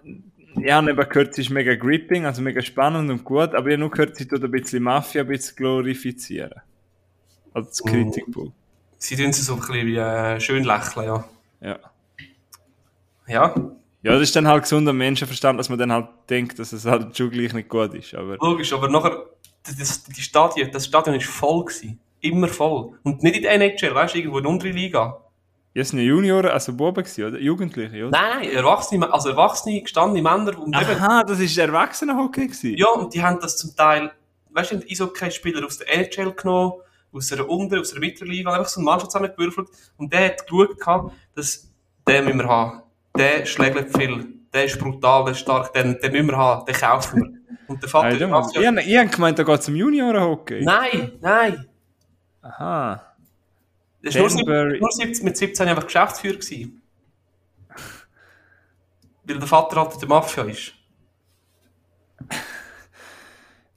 ich hab eben gehört, ist mega gripping, also mega spannend und gut, aber ich habe nur gehört, sie tut ein bisschen Mafia ein bisschen glorifizieren. Also das Kritikpunkt. Sie tun sie so ein bisschen wie äh, schön lächeln, ja. Ja. Ja, Ja, das ist dann halt gesunder Menschenverstand, dass man dann halt denkt, dass es halt schon gleich nicht gut ist. Aber logisch, aber nachher, das, das, die Stadion, das Stadion ist voll gewesen. Immer voll. Und nicht in der NHL, weißt du, irgendwo in der unteren Liga. Jetzt sind Junioren, also Buben oder? Jugendliche, oder? Nein, nein, Erwachsene, also Erwachsene, gestandene Männer. Und eben, Aha, das ist Erwachsenenhockey gewesen? ja, und die haben das zum Teil, weißt du, Eishockey-Spieler aus der NHL genommen, aus einer Unter-, aus einer Mittelliga, einfach so eine Mannschaft zusammengewürfelt. Und der hat geschaut, dass den müssen wir haben. Der schlägt viel. Der ist brutal, der ist stark, den, den müssen wir haben, den kaufen wir. Und der Vater Hey, ist ich, ich hab gemeint, da geht es um Juniorenhockey. Nein, nein. Aha. Das war nur, nur sieb- mit 17 einfach Geschäftsführer. Gewesen. Weil der Vater halt in der Mafia ist.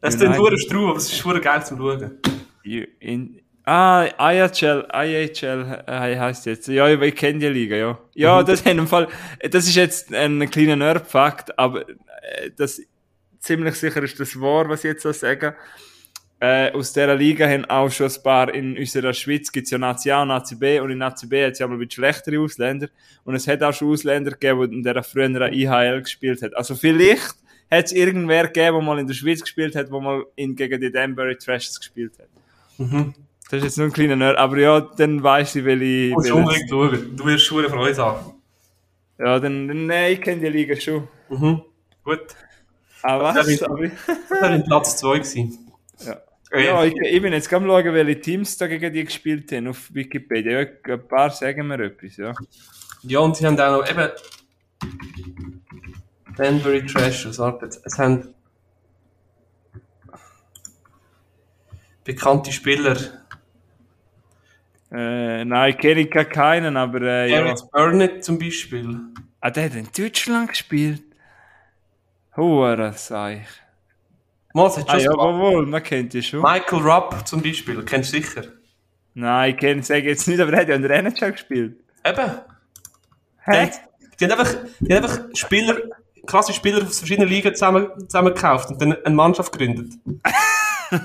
Das ist nur Strau, aber es ist schon geil zum Schauen. In, ah, IHL, IHL äh, heißt jetzt. Ja, ich, kenne die Liga, ja. Ja, das in Fall, das ist jetzt ein kleiner Nerd-Fakt, aber äh, das ziemlich sicher ist das wahr, was ich jetzt so sage. Äh, aus dieser Liga haben auch schon ein paar in unserer Schweiz gibt's ja Nazi A und Nazi B und in Nazi B hat es ja aber ein bisschen schlechtere Ausländer und es hat auch schon Ausländer gegeben, die in der früher an IHL gespielt hat. Also vielleicht hat es irgendwer gegeben, der mal in der Schweiz gespielt hat, der mal in, gegen die Danbury Trashers gespielt hat. Mhm. Das ist jetzt nur ein kleiner Nerd, aber ja, dann weiss ich, welche... Du unbedingt schauen. Du wirst schon Freude haben. Ja, dann, dann nein, ich kenne die Liga schon. Mhm. Gut. Aber Ja, was? Das war in Platz 2 gewesen. ja. Ja, ich, ich bin jetzt gerade schauen, welche Teams da gegen die gespielt haben auf Wikipedia. Ja, ein paar sagen mir etwas, ja. Ja, und sie haben auch noch eben Danbury Trashers, warte, jetzt, es haben bekannte Spieler. Äh, nein, kenne ich gar keinen, aber äh, ja. Garrett Burnett zum Beispiel. Ah, der hat in Deutschland gespielt. Hure Seich. Es hat Ah schon ja, ein paar- jawohl, man kennt die schon. Michael Rupp zum Beispiel, kennst du sicher. Nein, ich kenne sage jetzt nicht, aber er hat ja in der NHL gespielt. Eben. Hä? Die, haben einfach, die haben einfach Spieler, klasse Spieler aus verschiedenen Ligen zusammen, zusammen gekauft und dann eine Mannschaft gegründet.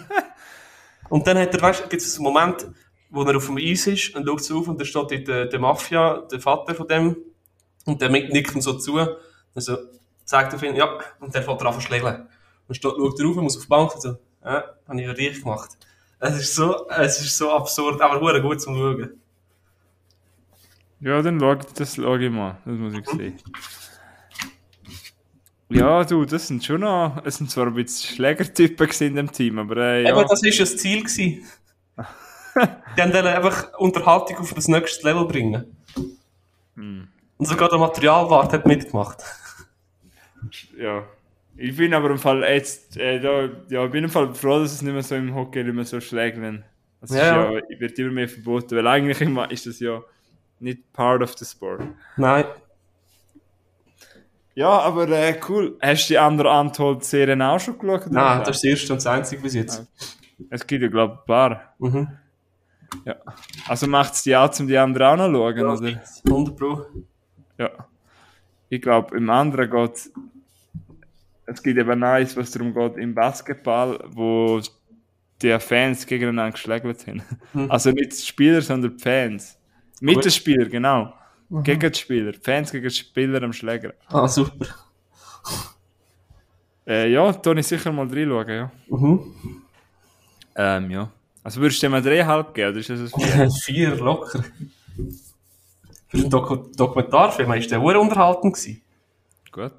und dann hat er, weißt du, gibt es einen Moment, wo er auf dem Eis ist und schaut so auf und da steht dort der, der Mafia, der Vater von dem, und der nickt ihm so zu, also zeigt auf ihn, ja, und der fährt er an verschlägeln. Und steht, schaut er rauf, muss auf die Bank und so, ja, habe ich ja richtig gemacht. Es ist so, es ist so absurd, aber hure gut zum Schauen. Ja, dann schau, das schau ich mal. Das muss ich sehen. Ja, du, das sind schon noch. Es sind zwar ein bisschen Schlägertypen in dem Team, aber äh, ja. Eben, das war ja das Ziel. Gewesen. Die haben dann einfach Unterhaltung auf das nächste Level bringen. Hm. Und sogar der Materialwart hat mitgemacht. ja. Ich bin aber im Fall jetzt, äh, da, ja, ich bin im Fall froh, dass es nicht mehr so im Hockey nicht mehr so. Das ist Ja. ja, wird immer mehr verboten, weil eigentlich immer ist das ja nicht part of the sport. Nein. Ja, aber äh, cool. Hast du die anderen Untold-Serien auch schon geschaut? Nein, das ist das erste und das einzige bis jetzt. Es gibt ja, glaube ich, ein paar. Mhm. Ja. Also macht es die auch, um die anderen auch noch zu schauen, oder? 100 Pro. Ja. Ich glaube, im anderen geht es gibt eben eins, was darum geht, im Basketball, wo die Fans gegeneinander geschlägt sind. Mhm. Also nicht die Spieler, sondern die Fans. Mittelspieler, genau. Mhm. Gegen die Spieler. Die Fans gegen die Spieler am Schläger. Ah, super. Äh, ja, da ich sicher mal reinschauen, ja. Mhm. Ähm, ja. Also würdest du dem mal dreieinhalb geben, oder ist das ein Vier? Vier locker. Für einen Doku Dokumentarfilm war der sehr unterhaltend. Gewesen. Gut.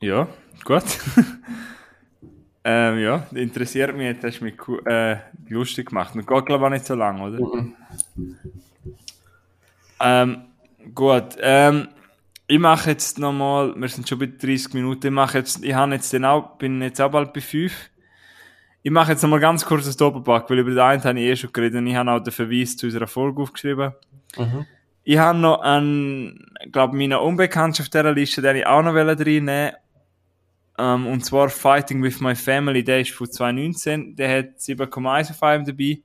Ja, gut. ähm, ja, interessiert mich, jetzt hast du mich äh, lustig gemacht. Und geht, glaube ich, auch nicht so lang, oder? Mhm. Ähm, gut. Ähm, ich mache jetzt nochmal, wir sind schon bei 30 Minuten, ich mache jetzt, ich habe jetzt den auch, bin jetzt auch bald bei 5. Ich mache jetzt nochmal ganz kurz das Doppelpack, weil über den einen habe ich eh schon geredet und ich habe auch den Verweis zu unserer Folge aufgeschrieben. Mhm. Ich habe noch einen, glaube meine Unbekannte auf dieser Liste, den ich auch noch reinnehmen Ähm, und zwar Fighting with My Family, der ist von 2019, der hat 7,1 auf einem dabei.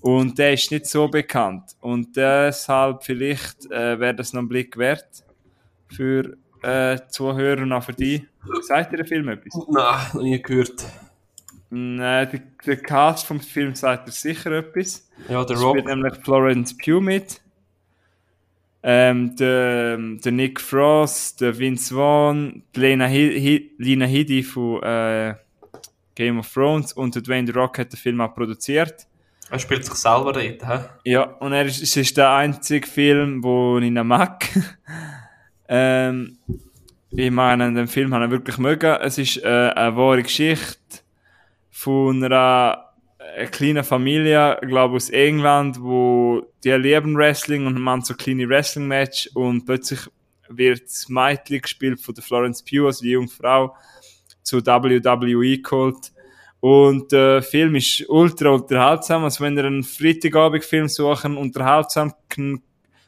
Und der ist nicht so bekannt. Und deshalb vielleicht äh, wäre das noch ein Blick wert für äh, Zuhörer und auch für die. Sagt ihr den Film etwas? Nein, noch nie gehört. Nein, der, der Cast vom Film sagt dir sicher etwas. Ja, der Da Rock. spielt nämlich Florence Pugh mit. Ähm, der, der Nick Frost, der Vince Vaughn, die Lena, Hi Hi Lina Headey von äh, Game of Thrones und der Dwayne The Rock hat den Film auch produziert. Er spielt sich selber dort, hä? Ja, und er ist, es ist der einzige Film, wo ich ihn mag. ähm, ich meine, den Film habe ich wirklich mögen. Es ist äh, eine wahre Geschichte von einer, einer kleinen Familie, glaube aus England, wo die lieben Wrestling und man so kleine Wrestling-Match und plötzlich wird das Mädchen gespielt von der Florence Pugh, also die junge zu WWE geholt. Und der Film ist ultra unterhaltsam. Also wenn ihr einen Freitagabend-Film suchen, unterhaltsam,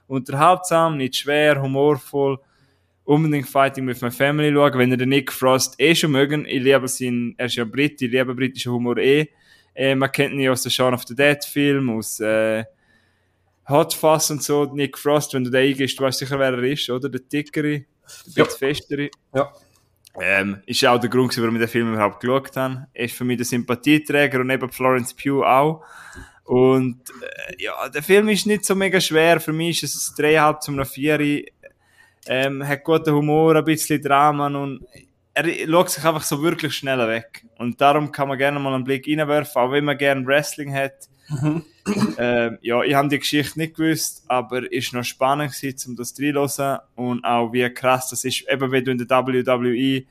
unterhaltsam, nicht schwer, humorvoll, unbedingt Fighting with My Family schauen. Wenn ihr den Nick Frost eh schon mögen, ich liebe seinen, er ist ja Brit, ich liebe britischen Humor eh. Äh, man kennt ihn aus dem Shaun of the Dead Film, aus äh, Hot Fuzz und so. Nick Frost, wenn du den eingehst, du weißt sicher, wer er ist, oder? Der Dickere, der Ja. bisschen festere. Ja. Ähm, ist auch der Grund, warum ich den Film überhaupt geschaut habe. Er ist für mich der Sympathieträger und eben Florence Pugh auch. Und äh, ja, der Film ist nicht so mega schwer. Für mich ist es ein 3,5 zum einer 4. Ähm, hat guten Humor, ein bisschen Drama und er schaut sich einfach so wirklich schnell weg. Und darum kann man gerne mal einen Blick reinwerfen, auch wenn man gerne Wrestling hat. ähm, ja, ich habe die Geschichte nicht gewusst, aber ist noch spannend gewesen, um das reinzuhören und auch wie krass das ist, eben wenn du in der WWE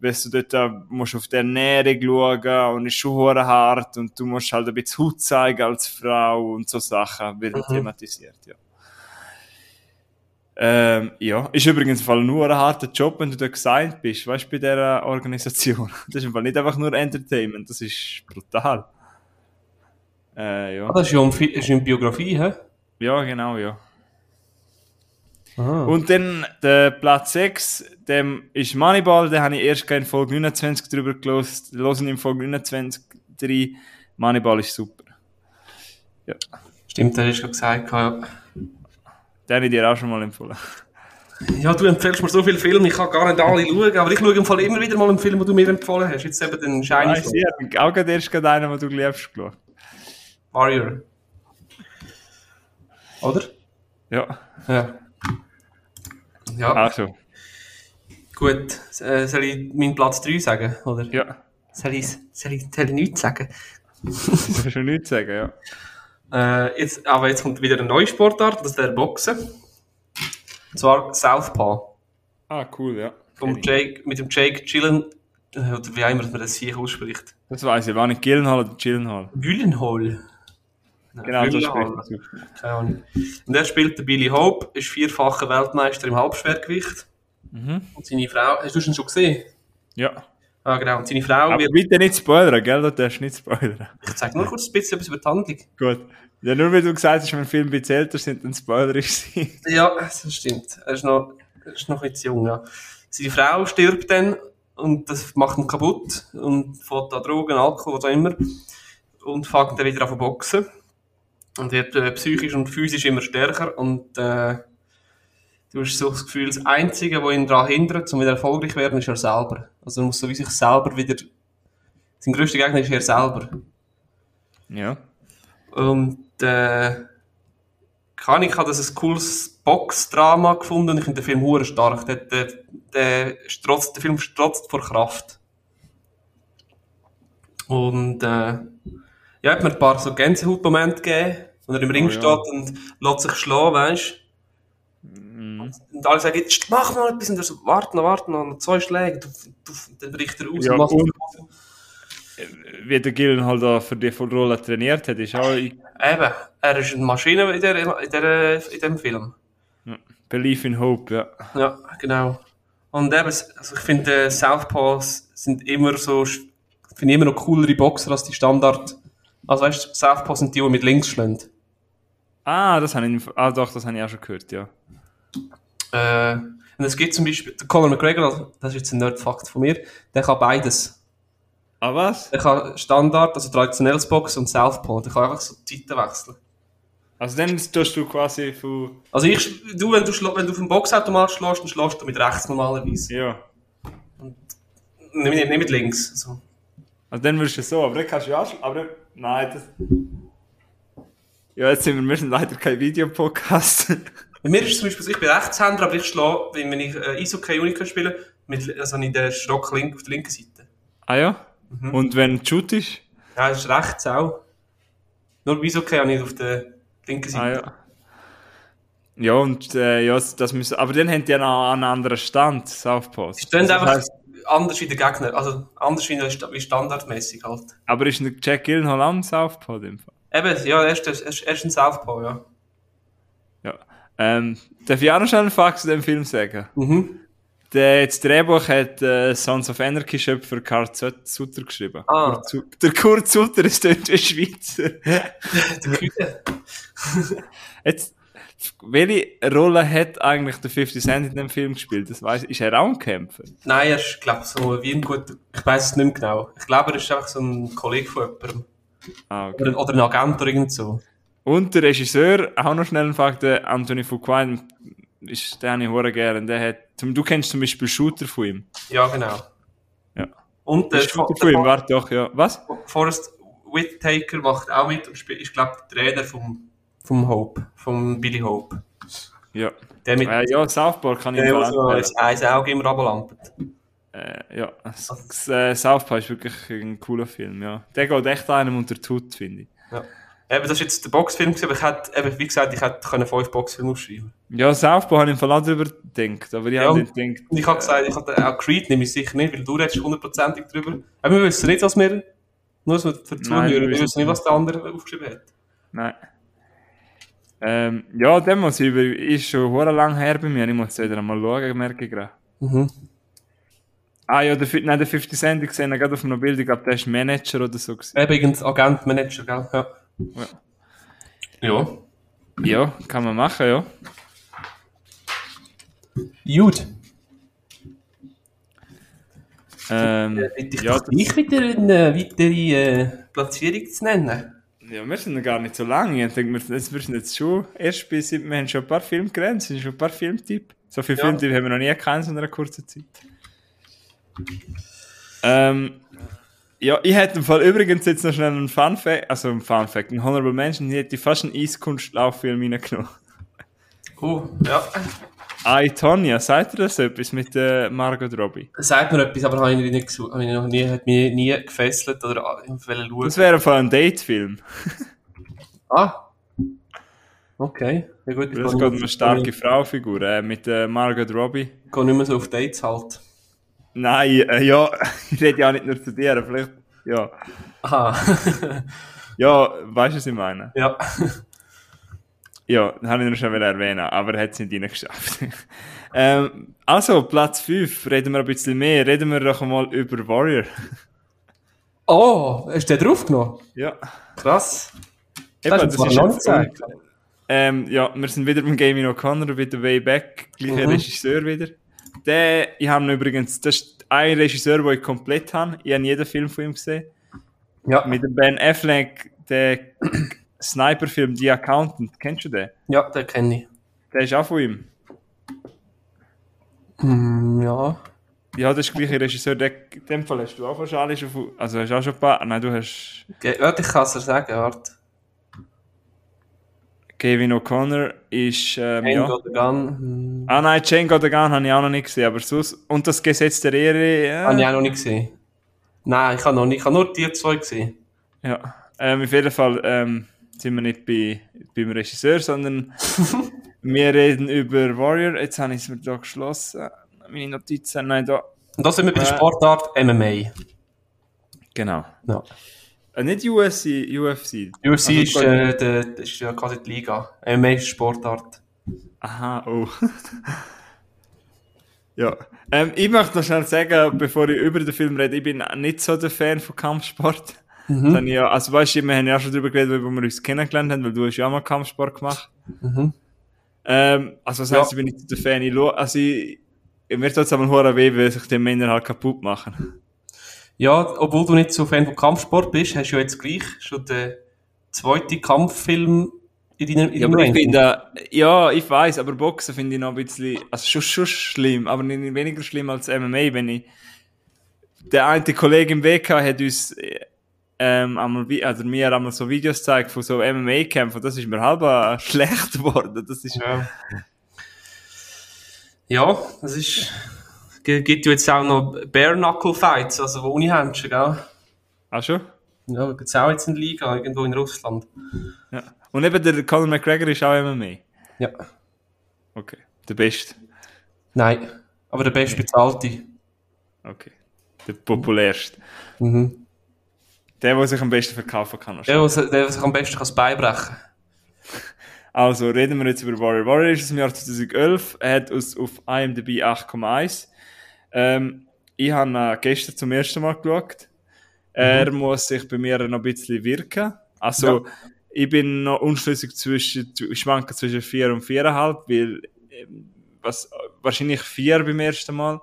weißt du, dort musst auf die Ernährung schauen und ist schon hart und du musst halt ein bisschen Haut zeigen als Frau und so Sachen werden Mhm. thematisiert, ja. Ähm, ja, ist übrigens Fall nur ein harter Job, wenn du da gesigned bist, weißt du, bei dieser Organisation. Das ist im Fall nicht einfach nur Entertainment, das ist brutal. Äh, ja. Ah, das ist ja in Biografie, hä? Ja, genau, ja. Aha. Und dann der Platz 6, dem ist Moneyball, den habe ich erst in Folge 29 drüber gelost. Losen in Folge 29 3. Moneyball ist super. Stimmt, das hast du gesagt. Ja. Den habe ich dir auch schon mal empfohlen. ja, du empfiehlst mir so viele Filme, ich kann gar nicht alle schauen, aber ich schaue im Fall immer wieder mal einen Film, den du mir empfohlen hast. Jetzt eben den Shiny Weiss ich, ich habe auch gerade erst gerade einen, den du liebst, geschaut. Warrior. Oder? Ja, Ja. Ja, also, gut. Äh, soll ich meinen Platz 3 sagen? Oder? ja. Soll ich, soll ich, soll ich nichts sagen? Du nichts sagen, ja. Äh, jetzt, aber jetzt kommt wieder eine neue Sportart, das ist der Boxen. Und zwar Southpaw. Ah, cool, ja. Ich. Jake, mit dem Jake Gyllen, äh, oder wie auch immer man das hier ausspricht. Das weiß ich, war nicht Gillenhall oder Chillenhall. Gyllenhall. Genau, so spricht man. Keine Ahnung. Und er spielt der Billy Hope, ist vierfacher Weltmeister im Halbschwergewicht. Mhm. Und seine Frau, hast du ihn schon gesehen? Ja. Ah, genau. Und seine Frau Aber wird, bitte nicht spoilern, gell? Du darfst nicht spoilern. ich zeige nur kurz ein bisschen etwas über die Handlung. Gut. Ja, nur weil du gesagt hast, wenn Filme ein bisschen älter sind, dann Spoiler ist sie. Ja, das stimmt. Er ist noch, er ist noch ein bisschen jung, ja. Seine Frau stirbt dann und das macht ihn kaputt und fährt an Drogen, Alkohol, was auch immer und fängt dann wieder an zu boxen und wird äh, psychisch und physisch immer stärker und äh, du hast so das Gefühl, das Einzige, was ihn daran hindert, um wieder erfolgreich zu werden, ist er selber. Also er muss so wie sich selber wieder, sein grösster Gegner ist er selber. Ja. Und äh, kann ich habe das ein cooles Boxdrama gefunden und ich finde den Film hure stark. Der, der, der, strotzt, der Film strotzt vor Kraft. Und äh, ja, hat mir ein paar so Gänsehautmomente gegeben, wo er im Ring Oh, ja. steht und lässt sich schlagen, weißt Mhm. Und alle sagen, jetzt mach mal etwas und er so, warte noch, warte noch, noch zwei Schläge, du, du, dann bricht er aus Ja, und macht und- Wie der Gillenhall da für die Rolle trainiert hat, ist auch Eben, er ist eine Maschine in, der, in, der, in dem Film. Belief in Hope, ja. Ja, genau. Und eben, also ich finde, äh, Southpaws sind immer so, finde immer noch coolere Boxer als die Standard. Also weißt du, Southpaws sind die, die mit links schlagen. Ah, das habe ich, ah doch, das habe ich auch schon gehört, ja. Äh, Und es gibt zum Beispiel, Conor McGregor, also, das ist jetzt ein Nerdfakt von mir, der kann beides. Ah, was? Der kann Standard, also traditionelles Boxen und Southpaw, der kann einfach so die Zeiten wechseln. Also dann tust du quasi von... Also ich, du, wenn du, wenn du auf den Boxautomat schlägst, dann schlägst du mit rechts normalerweise. Ja. Nicht, nicht, nicht mit links. Also. Also dann würdest du so, aber dann kannst du ja auch... Aber nein, das... Ja, jetzt sind wir, wir sind leider kein Videopodcast. Bei mir ist es zum Beispiel, ich bin Rechtshänder, aber ich schlage, wenn ich äh, Eishockey Unica spiele, mit, also in der Schrock link, auf der linken Seite. ah ja? Und wenn du shootest? Ja, ist rechts auch. Nur bei Eishockey habe ich auf der linken Seite. Ah ja. Ja, und äh, ja, das müssen... Aber dann haben die ja noch einen anderen Stand, Southpaws. Die stehen Also, einfach heisst- anders wie der Gegner, also anders wie, wie standardmäßig halt. aber ist Jack Gyllenhaal am Southpaw in dem Fall? Eben, ja, er ist, er ist, er ist ein Southpaw, ja. Ähm, darf ich auch noch schnell einen Fakt zu dem Film sagen? Mhm. Der, das Drehbuch hat äh, Sons of Anarchy Schöpfer Karl Zut- Sutter geschrieben. Ah. Kurt Su- der Kurt Sutter ist dort ein Schweizer. Jetzt, welche Rolle hat eigentlich der 50 Cent in dem Film gespielt? Das weiss, ist er auch ein Kämpfer? Nein, er ist, glaube so wie ein guter, ich weiß es nicht mehr genau. Ich glaube, er ist einfach so ein Kollege von jemandem. Ah, okay. Oder, oder ein Agent oder irgend so. Und der Regisseur, auch noch schnell ein Fakt, der Anthony Fuqua, ist, den habe ich gerne. Der hat, du kennst zum Beispiel Shooter von ihm. Ja, genau. Ja. Und der, Shooter von ihm, warte doch, ja. Was? Forrest Whitaker macht auch mit und spielt, ist, glaube ich, der Trainer vom, vom Hope, vom Billy Hope. Ja. Der mit Äh, ja, Southpaw kann ich der, im der so ein Auge immer runterlampert. Äh, ja, das, äh, Southpaw ist wirklich ein cooler Film, ja. Der geht echt einem unter die Haut, finde ich. Ja. Eben, das war jetzt der Boxfilm, aber ich hätte, eben, wie gesagt, ich hätte fünf Boxfilme aufschreiben Ja, Southpaw habe ich im Fall auch drüber gedacht, aber ich Ja, habe nicht gedacht... Ich habe gesagt, ich hatte auch Creed nehme ich sicher nicht, weil du redest hundertprozentig drüber. Aber wir wissen nicht, was wir, nur so für die Zuhörer, wir wissen nicht, was der andere aufgeschrieben hat. Nein. Ähm, ja, der muss ich über... Ist schon hure lang her bei mir, ich muss jetzt wieder einmal schauen, merke ich gerade. Mhm. Ah ja, der, nein, der 50 Cent, ich gesehen, gerade auf einer Bild, ich glaube, der ist Manager oder so. Eben, Agent, Manager, gell? Ja. Ja. Ja, kann man machen, ja. Gut. Ähm, Äh, ich ja, doch dich wieder eine weitere äh, Platzierung zu nennen. ja, wir sind noch gar nicht so lange. Ich denke, wir, jetzt- wir sind jetzt schon erst sieben, wir haben schon ein paar Filme gerannt, sind schon ein paar Filmtipp. So viele Ja. Filmtipp haben wir noch nie gekannt in einer kurzen Zeit. Ähm, ja, ich hätte im Fall übrigens jetzt noch schnell einen Fun Fact, also einen Fun Fact, einen Honorable Mention, ich hätte fast einen Eiskunstlauffilm reingenommen. Oh, ja. I, Tonya, sagt ihr das etwas mit äh, Margot Robbie? Sagt mir etwas, aber habe ich nicht gesucht. Habe ich noch nie, hat mich nie gefesselt oder wollte schauen. Das wäre einfach ein Datefilm. Ah. Okay. Ja gut, Das geht um nicht- eine starke Fraufigur äh, mit äh, Margot Robbie. Ich gehe nicht mehr so auf Dates halt. Nein, äh, ja, ich rede ja nicht nur zu dir, vielleicht, ja. Aha. Ja, weißt du, was ich meine? ja. Ja, das habe ich noch schon mal erwähnen, aber er hat es nicht reingeschafft. ähm, also, Platz 5, reden wir ein bisschen mehr, reden wir doch mal über Warrior. Oh, du den draufgenommen? ja, Krass. eben, ist das zwar ist nicht gesagt. ähm, ja, wir sind wieder beim Gaming O'Connor, wieder Way Back, gleicher Mhm. Regisseur wieder. Der, ich habe übrigens, das ist ein Regisseur, den ich komplett habe, ich habe jeden Film von ihm gesehen. Ja. Mit dem Ben Affleck, der Sniper-Film The Accountant, kennst du den? Ja, den kenne ich. Der ist auch von ihm. Hm, ja. Ja, das ist der gleiche Regisseur. Der, in dem Fall hast du auch wahrscheinlich schon, also hast du auch schon ein paar, nein, du hast Warte, ich kann es dir sagen, warte. Kevin O'Connor ist, ähm, Hand ja. Gun. Ah nein, the Gun habe ich auch noch nicht gesehen, aber sonst, und das Gesetz der Ehre, Habe ich ja. auch noch nicht gesehen. Nein, ich habe noch nicht, ich habe nur die zwei gesehen. ja. Ähm, auf jeden Fall, ähm, sind wir nicht bei, beim Regisseur, sondern wir reden über Warrior. Jetzt habe ich es mir da geschlossen. Meine Notizen, nein, da. Und da sind wir bei der Äh. Sportart MMA. Genau. Ja. Äh, nicht UFC, UFC. UFC Also, ist, äh, der, das ist ja quasi die Liga. MMA ist Sportart. Aha, oh. ja. Ähm, ich möchte noch schnell sagen, bevor ich über den Film rede, ich bin nicht so der Fan von Kampfsport. Mhm. Ja, also weißt du, wir haben ja auch schon darüber geredet, wo wir uns kennengelernt haben, weil du hast ja auch mal Kampfsport gemacht. Mhm. Ähm, also das Ja. heisst, ich bin nicht so der Fan. Ich, also ich, mir tut es aber weh, weil sich die Männer halt kaputt machen. Ja, obwohl du nicht so Fan von Kampfsport bist, hast du ja jetzt gleich schon den zweiten Kampffilm in deiner in Ja, deinem ich finde, ja, ich weiß, aber Boxen finde ich noch ein bisschen, also schon, schon schlimm, aber nicht weniger schlimm als MMA, wenn ich, der eine Kollege im WK hat uns, äh, ähm, einmal, also mir einmal so Videos gezeigt von so MMA-Kämpfen, das ist mir halber schlecht geworden, das ist, Ja. ja, das ist. Gibt jetzt auch noch Bare Knuckle Fights, also ohne Händchen, gell? auch schon? Ja, gibt es auch jetzt in der Liga, irgendwo in Russland. Ja. Und eben der Conor McGregor ist auch MMA. Ja. Okay. Der Beste. Nein, aber der best bezahlte. Okay. Der populärste. Mhm. Der, der sich am besten verkaufen kann. Der, der, sich- der sich am besten kann beibrechen Also reden wir jetzt über Warrior. Warrior ist aus dem Jahr 2011. Er hat aus, auf IMDb 8,1. Ähm, ich habe ihn gestern zum ersten Mal geschaut. Er muss sich bei mir noch ein bisschen wirken. Also, ich bin noch unschlüssig zwischen, schwanke zwischen 4 und 4,5, weil, ähm, was, wahrscheinlich 4 beim ersten Mal.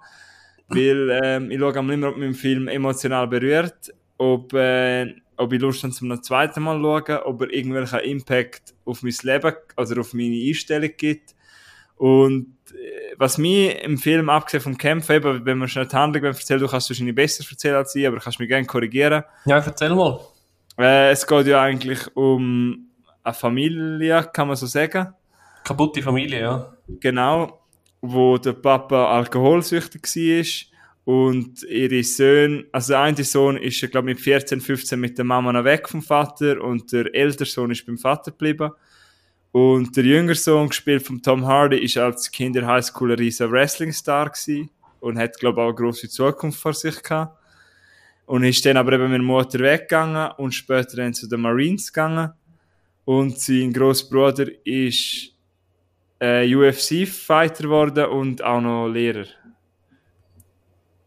Weil, ähm, ich schaue immer, ob mich ein Film emotional berührt, ob, äh, ob ich Lust habe, zum zweiten Mal schauen, ob er irgendwelchen Impact auf mein Leben oder auf meine Einstellung gibt. Und was mir im Film, abgesehen vom Kämpfen, eben, wenn man schnell die Handlung erzählt, du kannst wahrscheinlich besser erzählen als ich, aber kannst mich gerne korrigieren. Ja, erzähl mal. Äh, es geht ja eigentlich um eine Familie, kann man so sagen. Kaputte Familie, ja. Genau, wo der Papa alkoholsüchtig war und ihre Söhne, also der eine Sohn ist, glaube mit 14, 15 mit der Mama noch weg vom Vater und der ältere Sohn ist beim Vater geblieben. Und der jüngere Sohn, gespielt von Tom Hardy, ist als Kind der Highschool ein riesen Wrestling-Star und hat, glaube ich, auch eine grosse Zukunft vor sich gehabt. Und ist dann aber eben mit der Mutter weggegangen und später dann zu den Marines gegangen. Und sein Großbruder ist äh, UFC-Fighter geworden und auch noch Lehrer.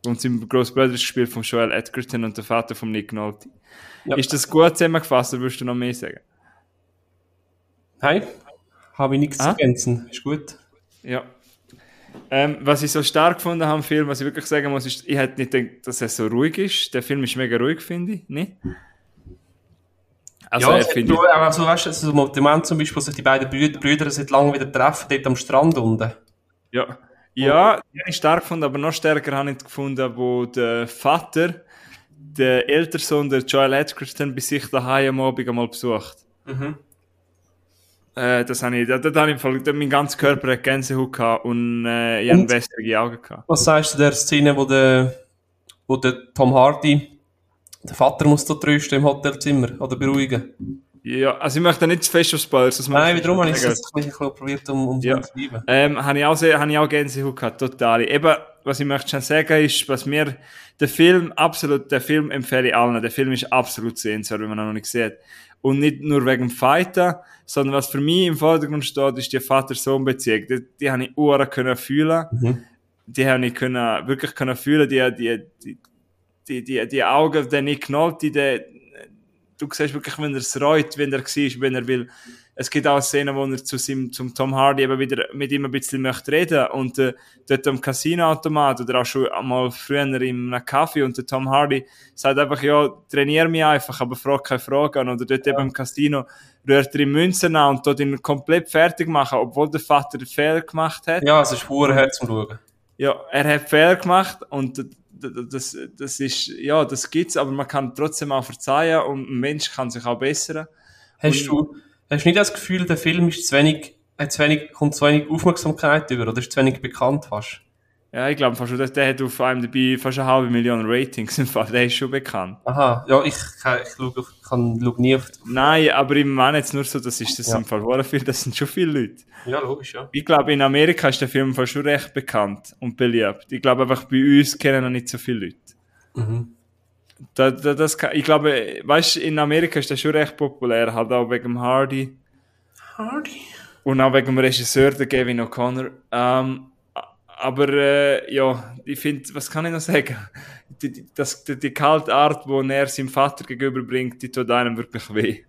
Und sein Großbruder ist gespielt von Joel Edgerton und der Vater von Nick Nolte. Ja. Ist das gut zusammengefasst oder würdest du noch mehr sagen? Hey, habe ich nichts zu Ah? ergänzen. Ist gut. Ja. Ähm, was ich so stark gefunden habe am Film, was ich wirklich sagen muss, ist, ich hätte nicht gedacht, dass er so ruhig ist. Der Film ist mega ruhig, finde ich. Nicht? Also, ja, er es hat finde nur- auch so, weißt du, so ein Moment zum Beispiel, wo sich die beiden Brüder, Brüder seit langem wieder treffen, dort am Strand unten. Ja, ja, die habe ich stark gefunden, aber noch stärker habe ich gefunden, wo der Vater, der ältere Sohn, der Joel Edgerton, bei sich daheim am Abend einmal besucht. Mhm. Äh, das habe ich, da, da ich, im Fall- da, mein ganzer Körper hat Gänsehaut gehabt und äh, ich habe wässrige Augen gehabt. Was sagst du der Szene, wo der, wo der Tom Hardy den Vater muss da trösten im Hotelzimmer oder beruhigen? Ja, also ich möchte nicht zu fest auf Spoilers. das Nein, wiederum habe ich es ein bisschen probiert, um, um Ja. zu schreiben. Ähm, habe ich auch sehr, habe ich auch Gänsehaut gehabt, total. Eben, was ich möchte schon sagen ist, was mir, der Film, absolut, der Film empfehle ich allen. Der Film ist absolut sehenswert, wenn man ihn noch nicht sieht. Und nicht nur wegen dem Fighten, sondern was für mich im Vordergrund steht, ist die Vater-Sohn-Beziehung. Die, die habe ich uren können fühlen. Mhm. Die habe ich können, wirklich können fühlen, die, die, die, die, die, die Augen, der Nick Nolte, der, du siehst wirklich, wenn er es reut, wenn er war, wenn er will. Es gibt auch Szenen, wo er zu seinem, zum Tom Hardy eben wieder mit ihm ein bisschen möchte reden und äh, dort am Casinoautomat oder auch schon einmal früher in einem Kaffee und der Tom Hardy sagt einfach, ja, trainier mich einfach, aber frag keine Fragen oder dort eben im Casino rührt er ihm Münzen an und dort ihn komplett fertig machen, obwohl der Vater einen Fehler gemacht hat. Ja, es ist Herz zum Schauen. Ja, er hat Fehler gemacht und das, das ist, ja, das gibt's, aber man kann trotzdem auch verzeihen und ein Mensch kann sich auch bessern. Hast du, hast du nicht das Gefühl, der Film ist zu wenig, hat zu wenig, kommt zu wenig Aufmerksamkeit über oder ist zu wenig bekannt fast? Ja, ich glaube fast schon, der hat auf IMDb fast eine halbe Million Ratings im Fall, der ist schon bekannt. Aha, ja, ich, ich, ich schaue, kann, schaue nie auf die, Nein, aber ich meine jetzt nur so, das ist das Ja. im Fall viel, das sind schon viele Leute. Ja, logisch, ja. Ich glaube, in Amerika ist der Film Fall schon recht bekannt und beliebt. Ich glaube einfach, bei uns kennen ihn nicht so viele Leute. Mhm. Da, da, das kann, ich glaube, weißt in Amerika ist der schon recht populär, halt auch wegen Hardy. Hardy. Und auch wegen dem Regisseur, der Gavin O'Connor. Ähm, aber äh, ja, ich finde, was kann ich noch sagen? Die, die, das, die, die kalte Art, die er seinem Vater gegenüberbringt, die tut einem wirklich weh.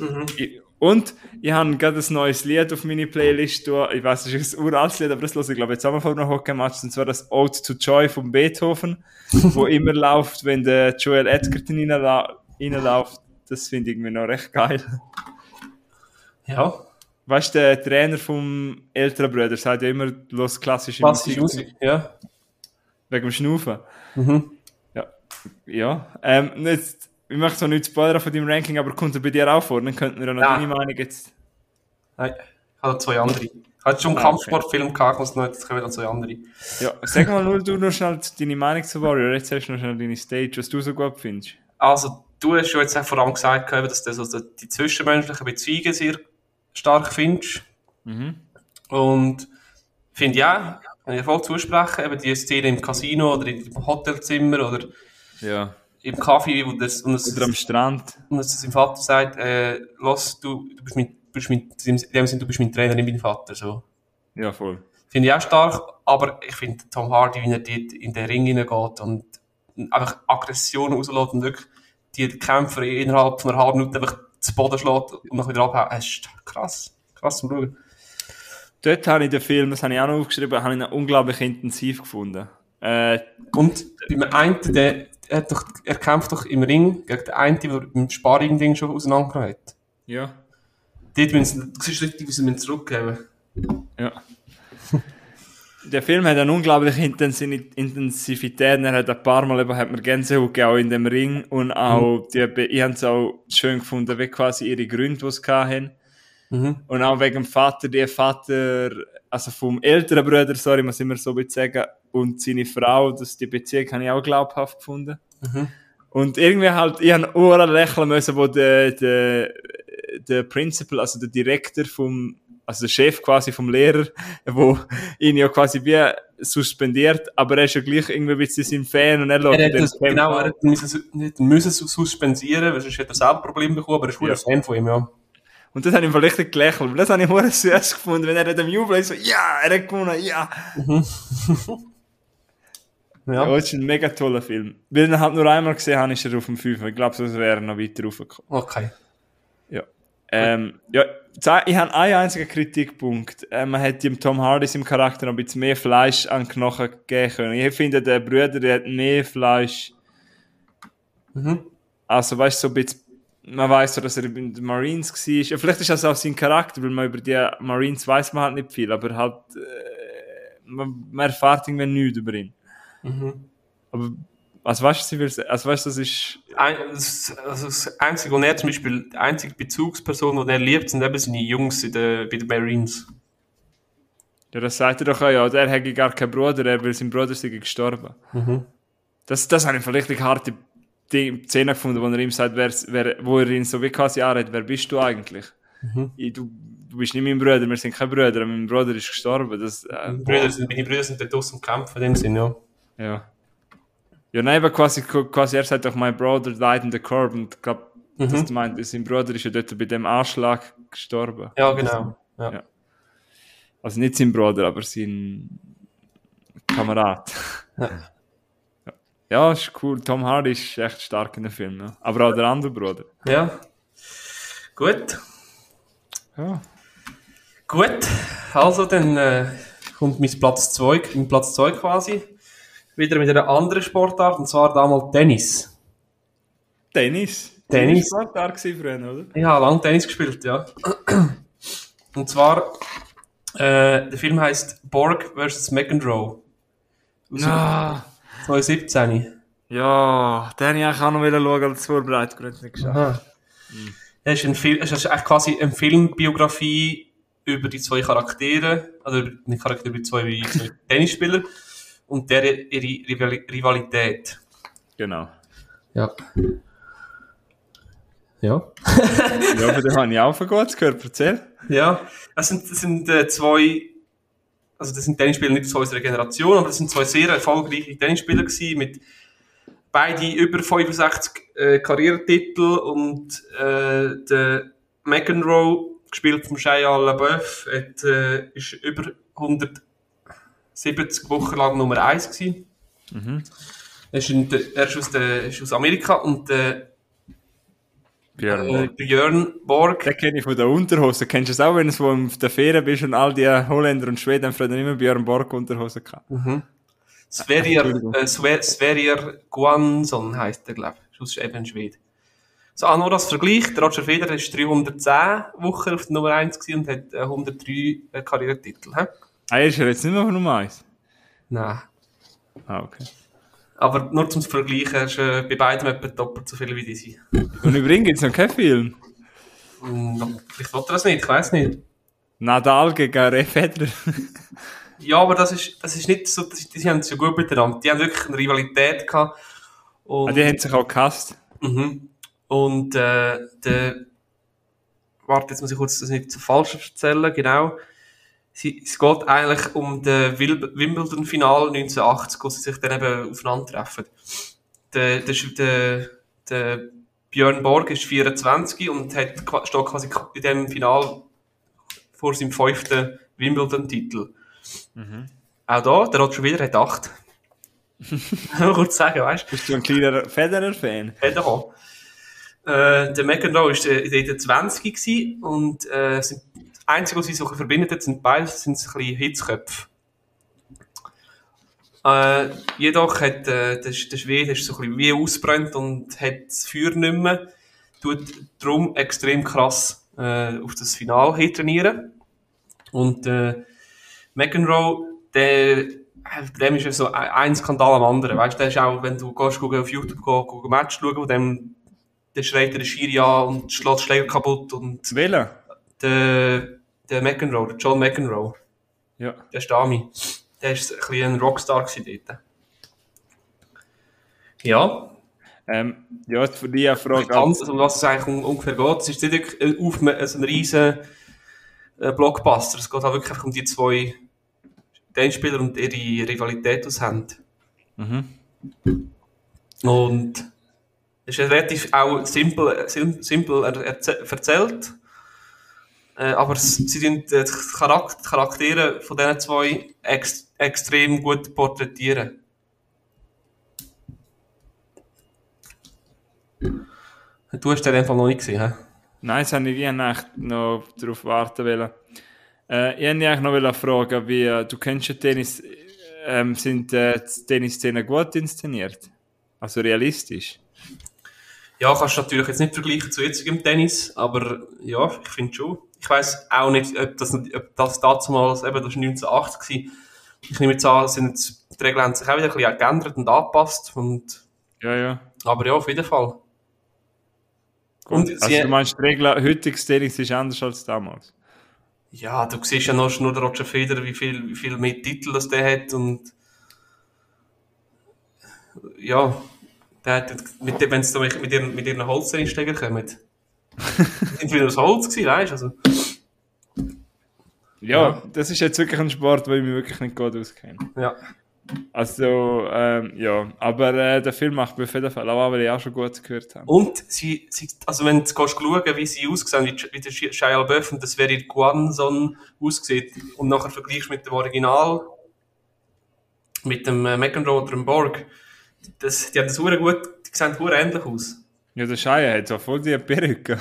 Mhm. Ich, Und ich habe gerade ein neues Lied auf meine Playlist. Da. Ich weiß, es ist ein uraltes Lied, aber das höre ich glaube ich jetzt einmal vor einem Hockey-Match. Und zwar das Ode to Joy von Beethoven, wo immer läuft, wenn der Joel Edgerton reinläuft. Das finde ich irgendwie noch recht geil. Ja. Weißt du, der Trainer vom älteren Bruder sagt ja immer, los klassische Klassische Musik, ja. Wegen dem Schnaufen. Mhm. Ja. Ja. Ähm, jetzt, ich möchte so nicht spoilern von deinem Ranking, aber kommt er bei dir auch vor? Dann könnten wir ja noch Ja. deine Meinung jetzt. Nein, ich habe zwei andere. Ich hatte schon einen Ah, okay. Kampfsportfilm gehabt, ich muss noch, jetzt kommen noch zwei andere. Ja, sag mal nur du noch schnell deine Meinung zu Warrior. Jetzt hast du noch schnell deine Stage, was du so gut findest. Also, du hast schon jetzt vor allem gesagt, dass du so die zwischenmenschlichen Beziehungen sehr stark findest. Mhm. Und finde ja, kann ich voll zusprechen, eben die Szene im Casino oder im Hotelzimmer oder Ja. im Kaffee, wo das, und es, Oder am Strand. und es seinem Vater sagt, äh, los, du, du bist mein, du bist mein, in dem Sinne, du bist mein Trainer, nicht mein Vater, so. Ja, voll. Finde ich auch stark, aber ich finde Tom Hardy, wie er dort in den Ring hineingeht und einfach Aggression rauslässt und wirklich die Kämpfer innerhalb von einer halben Minute einfach zu Boden schlägt und dann wieder abhaut. Es ist krass. Krass zum Schauen. Dort habe ich den Film, das habe ich auch noch aufgeschrieben, habe ich ihn unglaublich intensiv gefunden. Äh, Und beim einen, der, er, hat doch, er kämpft doch im Ring gegen den einen, der im Sparring-Ding schon auseinandergenommen hat. ja. Dort müssen sie, du siehst richtig, wie sie zurückgeben. Ja. Der Film hat eine unglaubliche Intensi- Intensivität. Er hat ein paar Mal eben, hat mir Gänsehaut gegeben, auch in dem Ring. Und auch, die, Be- ich habe es auch schön gefunden, wie quasi ihre Gründe, die sie hatten. Mhm. Und auch wegen dem Vater, der Vater, also vom älteren Bruder, sorry, muss immer so sagen, und seine Frau, das, die Beziehung habe ich auch glaubhaft gefunden. Mhm. Und irgendwie halt, ich habe Ohren lächeln müssen, wo der, der, der Principal, also der Direktor vom, also der Chef quasi vom Lehrer, wo ihn ja quasi wie suspendiert, aber er ist ja gleich irgendwie ein bisschen sein Fan und er lässt Er das, genau, er müssen, nicht müssen suspendieren, weil sonst hätte er selber Probleme bekommen, aber er ist Ja. ein Fan von ihm, ja. Und das habe ich vielleicht richtig gelächelt, weil das habe ich hure süß gefunden, wenn er in dem Jubel ist, so, ja, er hat gewonnen, ja. Ja, Ja, das ist ein mega toller Film. Weil ich ihn halt nur einmal gesehen habe, ist er auf dem 5. Ich glaube, sonst wäre er noch weiter raufgekommen. okay. Ja. Ähm, ja, ich habe einen einzigen Kritikpunkt. Äh, man hätte dem Tom Hardy im Charakter noch ein bisschen mehr Fleisch an Knochen geben können. Ich finde, der Bruder, der hat mehr Fleisch. Mhm. Also, weißt du, so ein bisschen, man weiß so, dass er in den Marines war. Vielleicht ist das auch sein Charakter, weil man über die Marines weiß man halt nicht viel, aber halt, äh, man, man erfährt irgendwie nichts über ihn. Mhm. Aber, also weißt du, was? Also weißt du, das ist, Ein, das, also das einzige, wo er zum Beispiel, die einzige Bezugsperson, die er liebt, sind eben seine Jungs in der, bei den Marines. ja, das sagt er doch auch, ja, der hätte gar keinen Bruder, er will sein Bruder sei gestorben. Das, das habe ich vielleicht eine harte Szene gefunden, wo er ihm sagt, wer, wer, wo er ihn so wie quasi anredet, wer bist du eigentlich? Ich, du, du bist nicht mein Bruder, wir sind keine Brüder, mein Bruder ist gestorben. Das, äh, Meine Brüder sind, meine Brüder sind dort draussen am Kämpfen, in dem Sinne, ja. ja. Ja, nein, aber quasi, quasi, er sagt doch, my brother died in the curb und ich glaube, das meint, sein Bruder ist ja dort bei dem Anschlag gestorben. Ja, genau. Ja. Ja. Also nicht sein Bruder, aber sein Kamerad. Ja. Ja. ist cool. Tom Hardy ist echt stark in dem Film. Ja. Aber auch der andere Bruder. ja. Gut. Ja. Gut. Also, dann äh, kommt mein Platz 2, mein Platz 2 quasi. Wieder mit einer anderen Sportart, und zwar damals Tennis. Tennis. Tennis. Das war früher, oder? Ich habe lange Tennis gespielt, ja. Und zwar, äh, der Film heißt Borg vs. McEnroe. Aus Ah, 2017. ja, den hätte ich auch noch schauen, als Vorbereitung nicht geschafft. Aha. Es ist, ein Film, es ist eigentlich quasi eine Filmbiografie über die zwei Charaktere, also über- nicht Charaktere, über die zwei Tennisspieler und deren ihre Rivali- Rivalität. Genau. Ja. Ja. Ja, aber den habe ich auch von Gott gehört. Erzähl. Ja, das sind, das sind äh, zwei, also das sind Tennisspieler nicht zu unserer Generation, aber das sind zwei sehr erfolgreiche Tennisspieler gewesen, mit beide über 65 äh, Karrieretitel und äh, der McEnroe, gespielt vom Shia LaBeouf, hat, äh, ist über 170 Wochen lang Nummer 1 gewesen. Er ist, in der, er ist, aus, der, ist aus Amerika und der Björn Äh, Borg. Björn Borg. Den kenne ich von der Unterhose. Kennst du es auch, wenn du auf der Fähre bist und all die Holländer und Schweden haben immer Björn Borg Unterhose gehabt? Sverrir, Entschuldigung. äh, Sver- Sverrir Guansson heisst er, glaube ich. Das ist eben Schwede. So, auch nur als Vergleich, der Roger Federer ist 310 Wochen auf der Nummer 1 gewesen und hat äh, 103 äh, Karrieretitel. Hä? Ah, ist er jetzt nicht mehr auf Nummer 1? Nein. Ah, okay. Aber nur zum Vergleichen, er ist äh, bei beiden etwa doppelt so viel wie diese. Und übrigens gibt es noch keinen Film. Hm, Vielleicht wollte er das nicht, ich weiß nicht. Nadal gegen Ray Federer. Ja, aber das ist, das ist nicht so, das, die haben es ja gut miteinander. Die haben wirklich eine Rivalität gehabt. Und, ah, die haben sich auch gehasst. Mhm. Und äh, der, warte, jetzt muss ich kurz das nicht zu falsch erzählen, genau. Sie, es geht eigentlich um das Wimbledon-Final 1980, wo sie sich dann eben aufeinandertreffen. Der, der, der, der Björn Borg ist 24 und hat, steht quasi in dem Final vor seinem fünften Wimbledon-Titel. Auch da, der Roger Federer hat 8. Mal kurz sagen, weißt du? Bist du ein kleiner Federer-Fan? Hat er auch. Äh, der McEnroe war äh, in der 20 gewesen und äh, sind, Einzige, was sie so verbindet sind beide sind ein bisschen Hitzköpfe. Äh, jedoch hat äh, der, der Schwede ist so ein bisschen wie ausbrennt und hat das Feuer nicht mehr. Tut darum extrem krass äh, auf das Finale hin trainieren. Und äh, McEnroe, der, dem ist ja so ein- Skandal am anderen. Weißt du, der ist auch, wenn du gehst, gucken, auf YouTube go, go Match schauen, wo dem, der schreit der Schiri an und schlägt Schläger kaputt und Wählen? der, der McEnroe, der John McEnroe, Ja. der ist Dami. Der ist ein bisschen ein Rockstar dort. Ja, Ähm, ja, für die eine Frage. ganz, um was es eigentlich un- ungefähr geht. Es ist nicht wirklich ein, Aufme- also ein riesen äh, Blockbuster. Es geht halt wirklich um die zwei Tennisspieler und ihre Rivalität, haben. Mhm. Und es ist relativ auch simpel, sim, simpel er, erzählt. Äh, aber s- sie sind äh, die Charak- die Charaktere von diesen zwei ex, extrem gut porträtieren. Du hast den einfach noch nicht gesehen, hä? Nein, das habe ich noch darauf warten wollen. Äh, ich wollte eigentlich noch fragen, wie, äh, du kennst ja Tennis, ähm, sind äh, die Tennisszenen gut inszeniert? Also realistisch? Ja, kannst du natürlich jetzt nicht vergleichen zu jetzigem Tennis, aber ja, ich finde schon. Ich weiß auch nicht, ob das, ob das damals, eben, das war 1980 gewesen. Ich nehme jetzt an, sind jetzt, die Regeln haben sich auch wieder ein bisschen geändert und angepasst. Und, Ja, ja. aber ja, auf jeden Fall. Gut. Und also sie- du meinst, die Regel, heutiges Tennis ist anders als damals? Ja, du siehst ja noch nur Roger Federer, wie viel, wie viel mehr Titel das der hat und ja, der hat, mit, dem- wenn sie mit, mit ihren, mit ihren Holzeinsteiger kommen, sind wieder aus Holz gewesen, weißt also. Ja, Ja. das ist jetzt wirklich ein Sport, wo ich mich wirklich nicht gut auskenne. Ja. Also, ähm, ja, aber äh, der Film macht mir auf jeden Fall auch, weil ich auch schon gut gehört habe. Und sie, sie, also wenn du gehst schauen, wie sie aussehen, wie, wie der Shia LaBeouf und das wäre ihr Guanson aussieht, und nachher vergleichst mit dem Original, mit dem äh, McEnroe oder dem Borg, das, die haben das hure gut, die sehen hure ähnlich aus. Ja, der Scheier hat so voll die Perücke.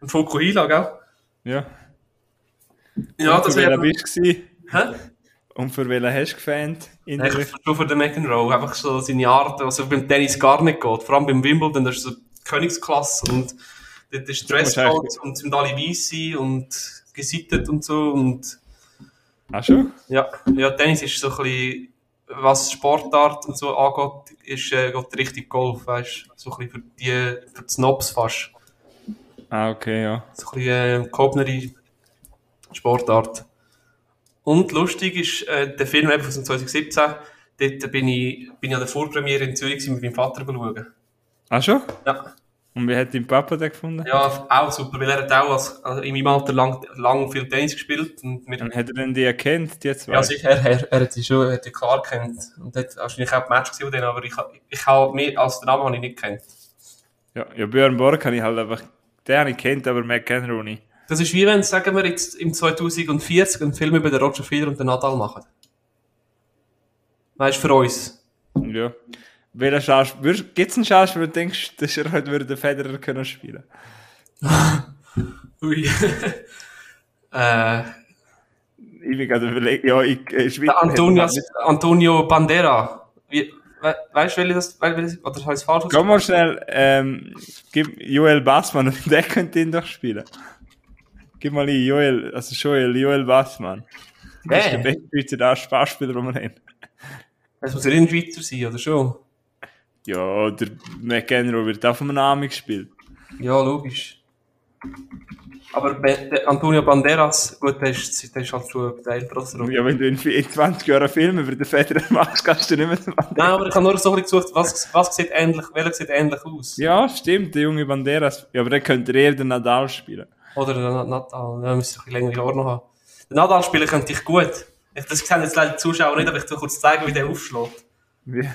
Und Fukuhila, gell? ja. Ja, Und das wäre... bist du? Hä? Und für welchen hast du gefans? Ich schon für den McEnroe, einfach so seine Art, was also beim Tennis gar nicht geht. Vor allem beim Wimbledon, das ist so Königsklasse und dort ist Dresscode und sind alle weiss und gesittet und so und Ach schon? ja, ja, Tennis ist so ein bisschen, was Sportart und so angeht, ist, äh, geht richtig Golf, weißt so ein bisschen für die, für die Snobs fast. Ah, okay, ja. So ein bisschen, äh, Sportart. Und lustig ist, äh, der Film eben von 2017, dort bin ich, bin ich an der Vorpremiere in Zürich mit meinem Vater schauen. Ach schon? Ja. Und wie hat dein Papa den gefunden? Ja, auch super, weil er hat auch als, also in meinem Alter lang, lang viel Tennis gespielt und wir, Und hat er denn die erkannt, die zwei? ja, sicher, er, er, er hat sie schon, er hat die klar kennt und hat wahrscheinlich auch die Match gesehen mit denen, aber ich, ich habe mehr als den Namen habe ich nicht kennt. ja, ja, Björn Borg habe ich halt einfach, den habe ich kennt, aber McEnroe nicht. Das ist wie wenn, sagen wir jetzt im 2040 einen Film über den Roger Federer und den Nadal machen. Weißt du, für uns. Ja. Welcher Schauspieler, gibt es einen Schauspieler, wo du denkst, dass er heute würde den Federer können spielen? Ui. äh, Ich bin gerade überlegen, ja, ich, der Antonio, Antonio Bandera. Wie, we, weißt du, welche das, welche, oder ich es falsch Komm mal schnell, ähm, gib Joel Bassmann, der könnte ihn doch spielen. Gib mal ein, Joel, also Joel, Joel Bassmann. Das ist der Hey, beste Schweizer Spaßspieler, den wir haben. das muss ja ein Schweizer sein, oder schon? Ja, der McEnroe wird auch vom Namen gespielt. Ja, logisch. Aber Antonio Banderas, gut, der ist, der ist halt schon ältere Rolle. Ja, wenn du in 20 Jahren einen Film über den Federer machst, kannst du nicht mehr so Nein, aber ich habe nur so ein bisschen gesucht, was, was sieht ähnlich, welcher sieht ähnlich aus? Ja, stimmt, der junge Banderas. Ja, aber der könnte eher den Nadal spielen. Oder der Na- Nadal, ja, müsste ich ein bisschen längere Haare noch haben. Den Nadal spielen könnte ich gut. Ich, das sehen jetzt leider die Zuschauer nicht, aber ich tu kurz zeigen, wie der aufschlägt. Wie?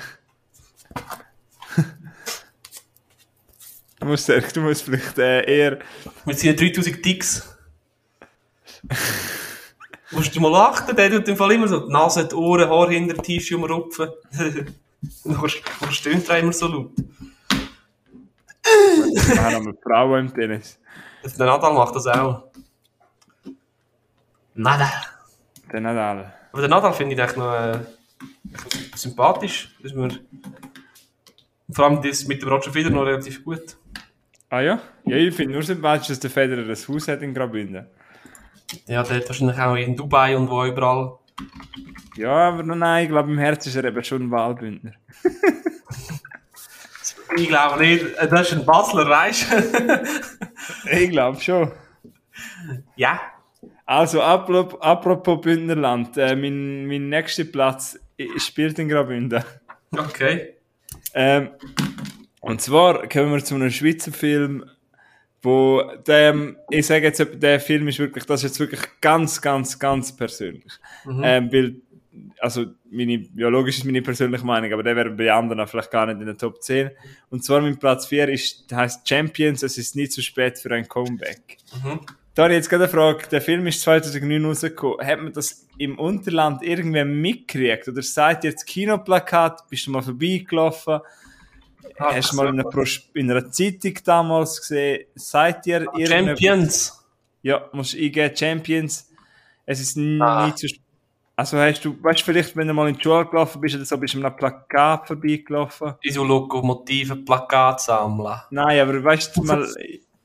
Du, musst, du musst vielleicht äh, eher... Mit seinen 3000 Ticks. Musst du mal achten, der tut im Fall immer so die Nase, die Ohren, Haar hinter Tisch umrupfen. Dann stöhnt er immer so laut. Wir haben aber Frauen im Tennis. Der Nadal macht das auch. Nadal. Der Nadal. Aber der Nadal finde ich echt noch äh, sympathisch. Dass wir, vor allem das mit dem Roger Federer noch relativ gut. Ah ja? Ja, ich finde nur sympathisch, dass der Federer ein Haus hat in Graubünden. Ja, der hat wahrscheinlich auch in Dubai und wo überall. Ja, aber nein, ich glaube, im Herz ist er eben schon ein Wahlbündner. Ich glaube nicht. Das ist ein Basler, weißt du? Ich glaube schon. ja. Also, apropos, Bündnerland, äh, mein, mein nächster Platz spielt in Graubünden. Okay. Ähm, und zwar kommen wir zu einem Schweizer Film, wo der, ich sage jetzt, der Film ist wirklich, das ist jetzt wirklich ganz, ganz, ganz persönlich. Ähm, weil, also, meine, ja, logisch ist meine persönliche Meinung, aber der wäre bei anderen vielleicht gar nicht in der Top 10. Und zwar mein Platz 4 ist, heißt Champions, es ist nie zu spät für ein Comeback. Mhm. Da habe ich jetzt gerade eine Frage. Der Film ist 2009 rausgekommen. Hat man das im Unterland irgendwie mitgekriegt? Oder seid ihr jetzt Kinoplakat? Bist du mal vorbeigelaufen? Ah, Hast du mal in einer, in einer Zeitung damals gesehen? Seid ihr irgendein- Champions. Ja, musst du eingeben, Champions. Es ist Ah. nie zu... Also hast du, weißt du vielleicht, wenn du mal in die Schule gelaufen bist oder so, bist du einem Plakat vorbeigelaufen? In so Lokomotive Plakat sammeln. Nein, aber weißt du mal...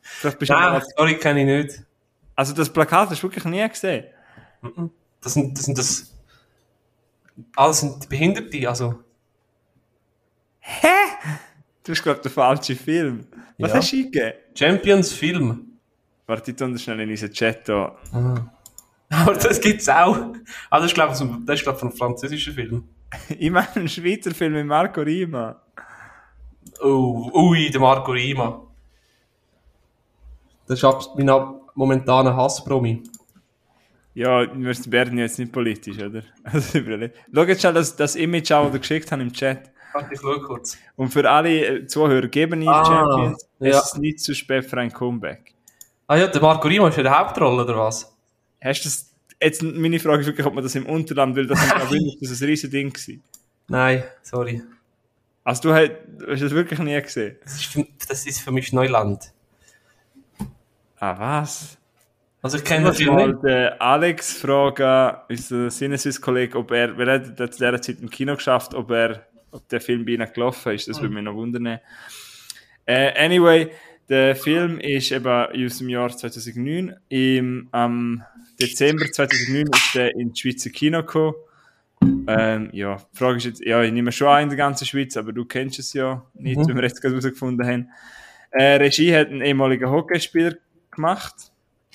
Vielleicht bist du Nein, mal, sorry, kenne ich nicht. also das Plakat hast du wirklich nie gesehen? Das sind das. Sind das alles sind Behinderte, also. Du hast, glaube ich, den falschen Film. Was Ja. hast du eingegeben? Champions Film. Warte, ich tu das schnell in unseren Chat da. Aber das gibt's auch. Ah, das ist, glaube ich, so- das ist, glaub von einem französischen Film. Ich meine, einen Schweizer Film mit Marco Rima. Oh, ui, der Marco Rima. Das ist ab- mein ab- momentaner Hasspromi. Ja, wir werden jetzt nicht politisch, oder? Also, Schau jetzt schnell das, das Image an, das du geschickt hast im Chat. Schau kurz. Und für alle äh, Zuhörer, geben ihn Ah, Champions. ja. Es ist nicht zu spät für ein Comeback. Ah ja, der Marco Rima ist ja der Hauptrolle, oder was? Hast du das, jetzt meine Frage ist wirklich, ob man das im Unterland will, das ist das ein riesen Ding gewesen. Nein, sorry. Also du hast, hast das wirklich nie gesehen? Das ist für, das ist für mich Neuland. Ah, was? Also ich kenne den Ich nicht. den Alex fragen, unser Sinneswiss-Kollege, ob er, er hat zu dieser Zeit im Kino geschafft, ob er, ob der Film bei ihnen gelaufen ist. Das würde mich noch wundern. Äh, anyway, der Film ist eben aus dem Jahr 2009. Im, am Dezember 2009 ist er in die Schweizer Kino gekommen. Ähm, ja, die Frage ist jetzt, ja, ich nehme schon an in der ganzen Schweiz, aber du kennst es ja nicht, Mhm. wie wir jetzt gerade herausgefunden haben. Äh, Regie hat ein ehemaliger Hockeyspieler gemacht.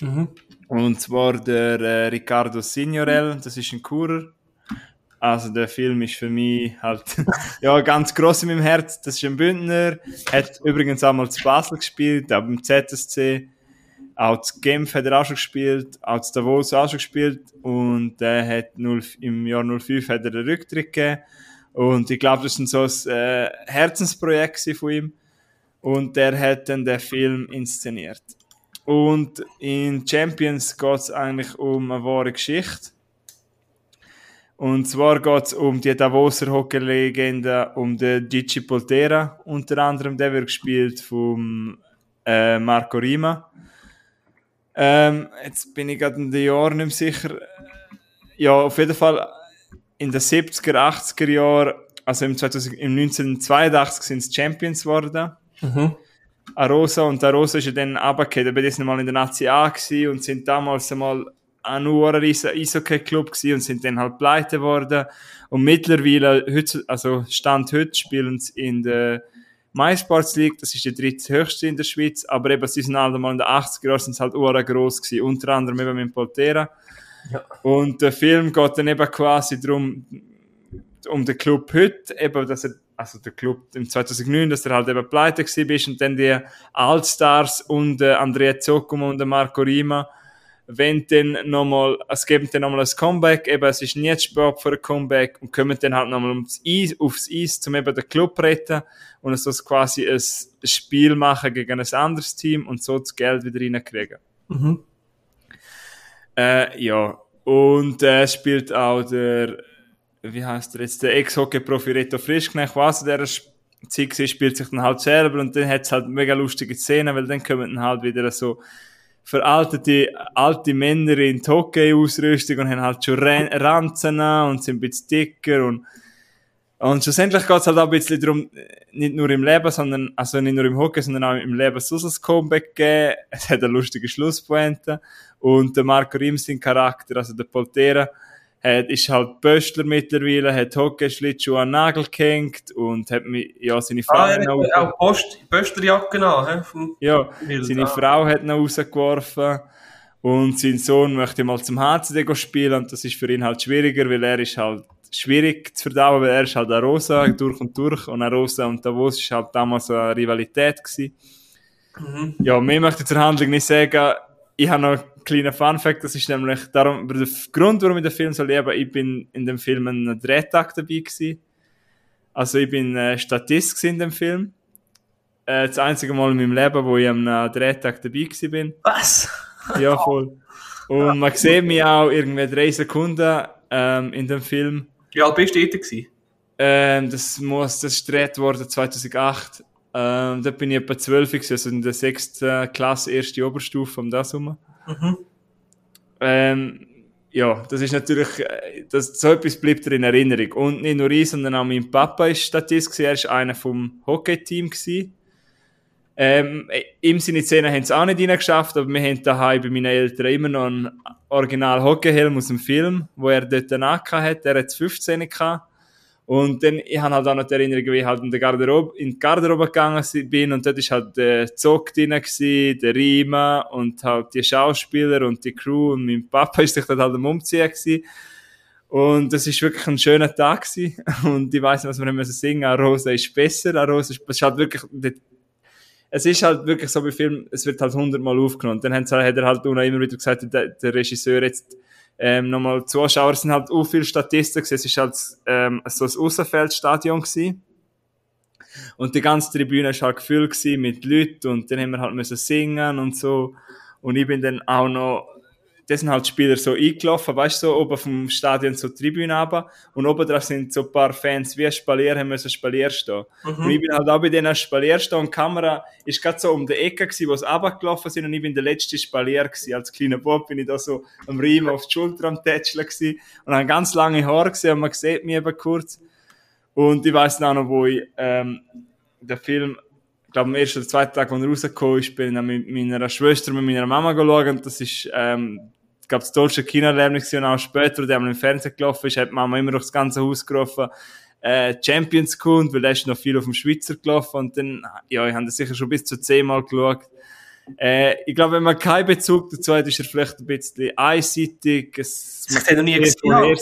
Mhm. Und zwar der äh, Riccardo Signorel, das ist ein Kurer. Also der Film ist für mich halt ja ganz gross in meinem Herz. Das ist ein Bündner, hat übrigens auch mal zu Basel gespielt, auch beim ZSC. Auch zu Genf hat er auch schon gespielt, auch zu Davos auch schon gespielt und er hat 0, im Jahr 05 hat er den Rücktritt gegeben. Und ich glaube, das ist so ein äh, Herzensprojekt von ihm. Und der hat dann den Film inszeniert. Und in Champions geht es eigentlich um eine wahre Geschichte. Und zwar geht es um die Davoser Hockey-Legende, um den Gigi Poltera unter anderem. Der wird gespielt vom äh, Marco Rima. Ähm, jetzt bin ich gerade in den Jahren nicht mehr sicher. Ja, auf jeden Fall in den 70er, 80er Jahren, also im, 2000, im 1982 sind es Champions geworden. Mhm. Arosa und Arosa ist ja dann runtergefallen, bei diesem Mal in der Nazi A und sind damals einmal ein nur ein Eishockey-Club gewesen und sind dann halt pleite geworden. Und mittlerweile, heute, also Stand heute, spielen sie in der MySports League, das ist die dritthöchste in der Schweiz, aber eben, sie sind halt mal in den 80er Jahren sind halt ura gross gewesen, unter anderem eben mit Poltera. Ja. Und der Film geht dann eben quasi darum, um den Club heute, eben, dass er, also der Club im 2009, dass er halt eben pleite gewesen ist und dann die Allstars und äh, Andrea Zoccomo und Marco Rima, wenn dann nochmal, es gibt dann nochmal ein Comeback, eben, es ist nie zu spät für ein Comeback und kommen dann halt nochmal ums Eis, aufs Eis, um eben den Club zu retten und so quasi ein Spiel machen gegen ein anderes Team und so das Geld wieder reinkriegen. Mhm. Äh, ja, und äh, spielt auch der, wie heißt der jetzt, der Ex-Hockey-Profi Reto Frischknecht, was der Zeit war, spielt sich dann halt selber und dann hat es halt mega lustige Szenen, weil dann kommen dann halt wieder so veraltete alte Männer in Hockey-Ausrüstung und haben halt schon Ran Ranzen an und sind ein bisschen dicker und und schlussendlich geht es halt auch ein bisschen darum, nicht nur im Leben, sondern, also nicht nur im Hockey, sondern auch im Leben so ein Comeback geben. Es hat eine lustige Schlusspointe. Und der Marco Rims, sein Charakter, also der Poltera, hat, ist halt Böstler mittlerweile, hat Hockeyschlittschuhe an Nagel gehängt und hat mich, ja, seine Frau Ah, hat er noch, hat auch Post, Pösterjacke an, ja, seine. Frau hat ihn rausgeworfen und sein Sohn möchte mal zum HCD spielen und das ist für ihn halt schwieriger, weil er ist halt schwierig zu verdauen, weil er ist halt Arosa durch und durch und Arosa und Davos ist halt damals eine Rivalität gewesen. Mhm. Ja, mehr möchte ich zur Handlung nicht sagen. Ich habe noch einen kleinen Fun-Fact, das ist nämlich darum, der Grund, warum ich den Film so liebe, ich bin in dem Film einen Drehtag dabei gewesen. Also ich bin äh, Statist in dem Film. Äh, das einzige Mal in meinem Leben, wo ich am Drehtag dabei gewesen bin. Was? Ja, voll. Und man sieht mich auch irgendwie drei Sekunden ähm, in dem Film. Wie alt bist du dort gewesen? Ähm, das muss, das ist gedreht worden 2008. Ähm, da bin ich etwa 12 gewesen, also in der sechsten Klasse, erste Oberstufe, um das herum. Mhm. Ähm, ja, das ist natürlich, äh, das, so etwas bleibt dir in Erinnerung. Und nicht nur ich, sondern auch mein Papa ist Statist er ist einer vom Hockey-Team. Ähm, im Sinne Szene haben es auch nicht reingeschafft, aber wir haben daheim bei meinen Eltern immer noch einen original Hockeyhelm aus dem Film, wo er dort angehabt hat. Er hat 15 gehabt. Und dann, ich habe halt auch noch die Erinnerung, wie ich halt in, der Garderobe, in die Garderobe gegangen bin und dort ist halt der Zock drin der Riemen und halt die Schauspieler und die Crew und mein Papa ist sich dort halt am Umziehen gewesen. Und das ist wirklich ein schöner Tag gewesen. Und ich weiss nicht, was wir müssen singen. A Rosa ist besser. Rosa ist, es ist halt wirklich, es ist halt wirklich so bei Filmen, es wird halt hundertmal aufgenommen. Und dann hat er halt immer wieder gesagt, der, der Regisseur jetzt, ähm, nochmal Zuschauer sind halt auch viele Statisten gewesen. Es ist halt, ähm, so ein Aussenfeldstadion gewesen. Und die ganze Tribüne war halt gefüllt mit Leuten und dann haben wir halt müssen singen und so. Und ich bin dann auch noch, da sind halt die Spieler so eingelaufen, weißt du, so oben vom Stadion zur Tribüne runter. Und oben drauf sind so ein paar Fans wie ein Spalier, haben müssen Spalier stehen. Mhm. Und ich bin halt auch bei denen Spalier stehen und die Kamera ist gerade so um die Ecke gewesen, wo sie runtergelaufen sind und ich bin der letzte Spalier gewesen. Als kleiner Bob bin ich da so am Riemen auf die Schulter am Tätscheln gewesen und habe ganz lange Haare gesehen und man sieht mich eben kurz. Und ich auch noch, wo ich, ähm, den Film, ich glaube am ersten oder zweiten Tag, als er rausgekommen ist, bin ich mit meiner Schwester und mit meiner Mama geschaut und das ist, ähm, glaube, das deutsche Kinoerlebnis und auch später, der im Fernsehen gelaufen ist, hat Mama immer durch das ganze Haus gerufen, äh, Champions Kund, weil er ist noch viel auf dem Schweizer gelaufen und dann, ja, ich habe das sicher schon bis zu zehnmal geschaut. Äh, ich glaube, wenn man keinen Bezug dazu hat, ist er vielleicht ein bisschen einseitig, es ich den noch nie gesehen habe.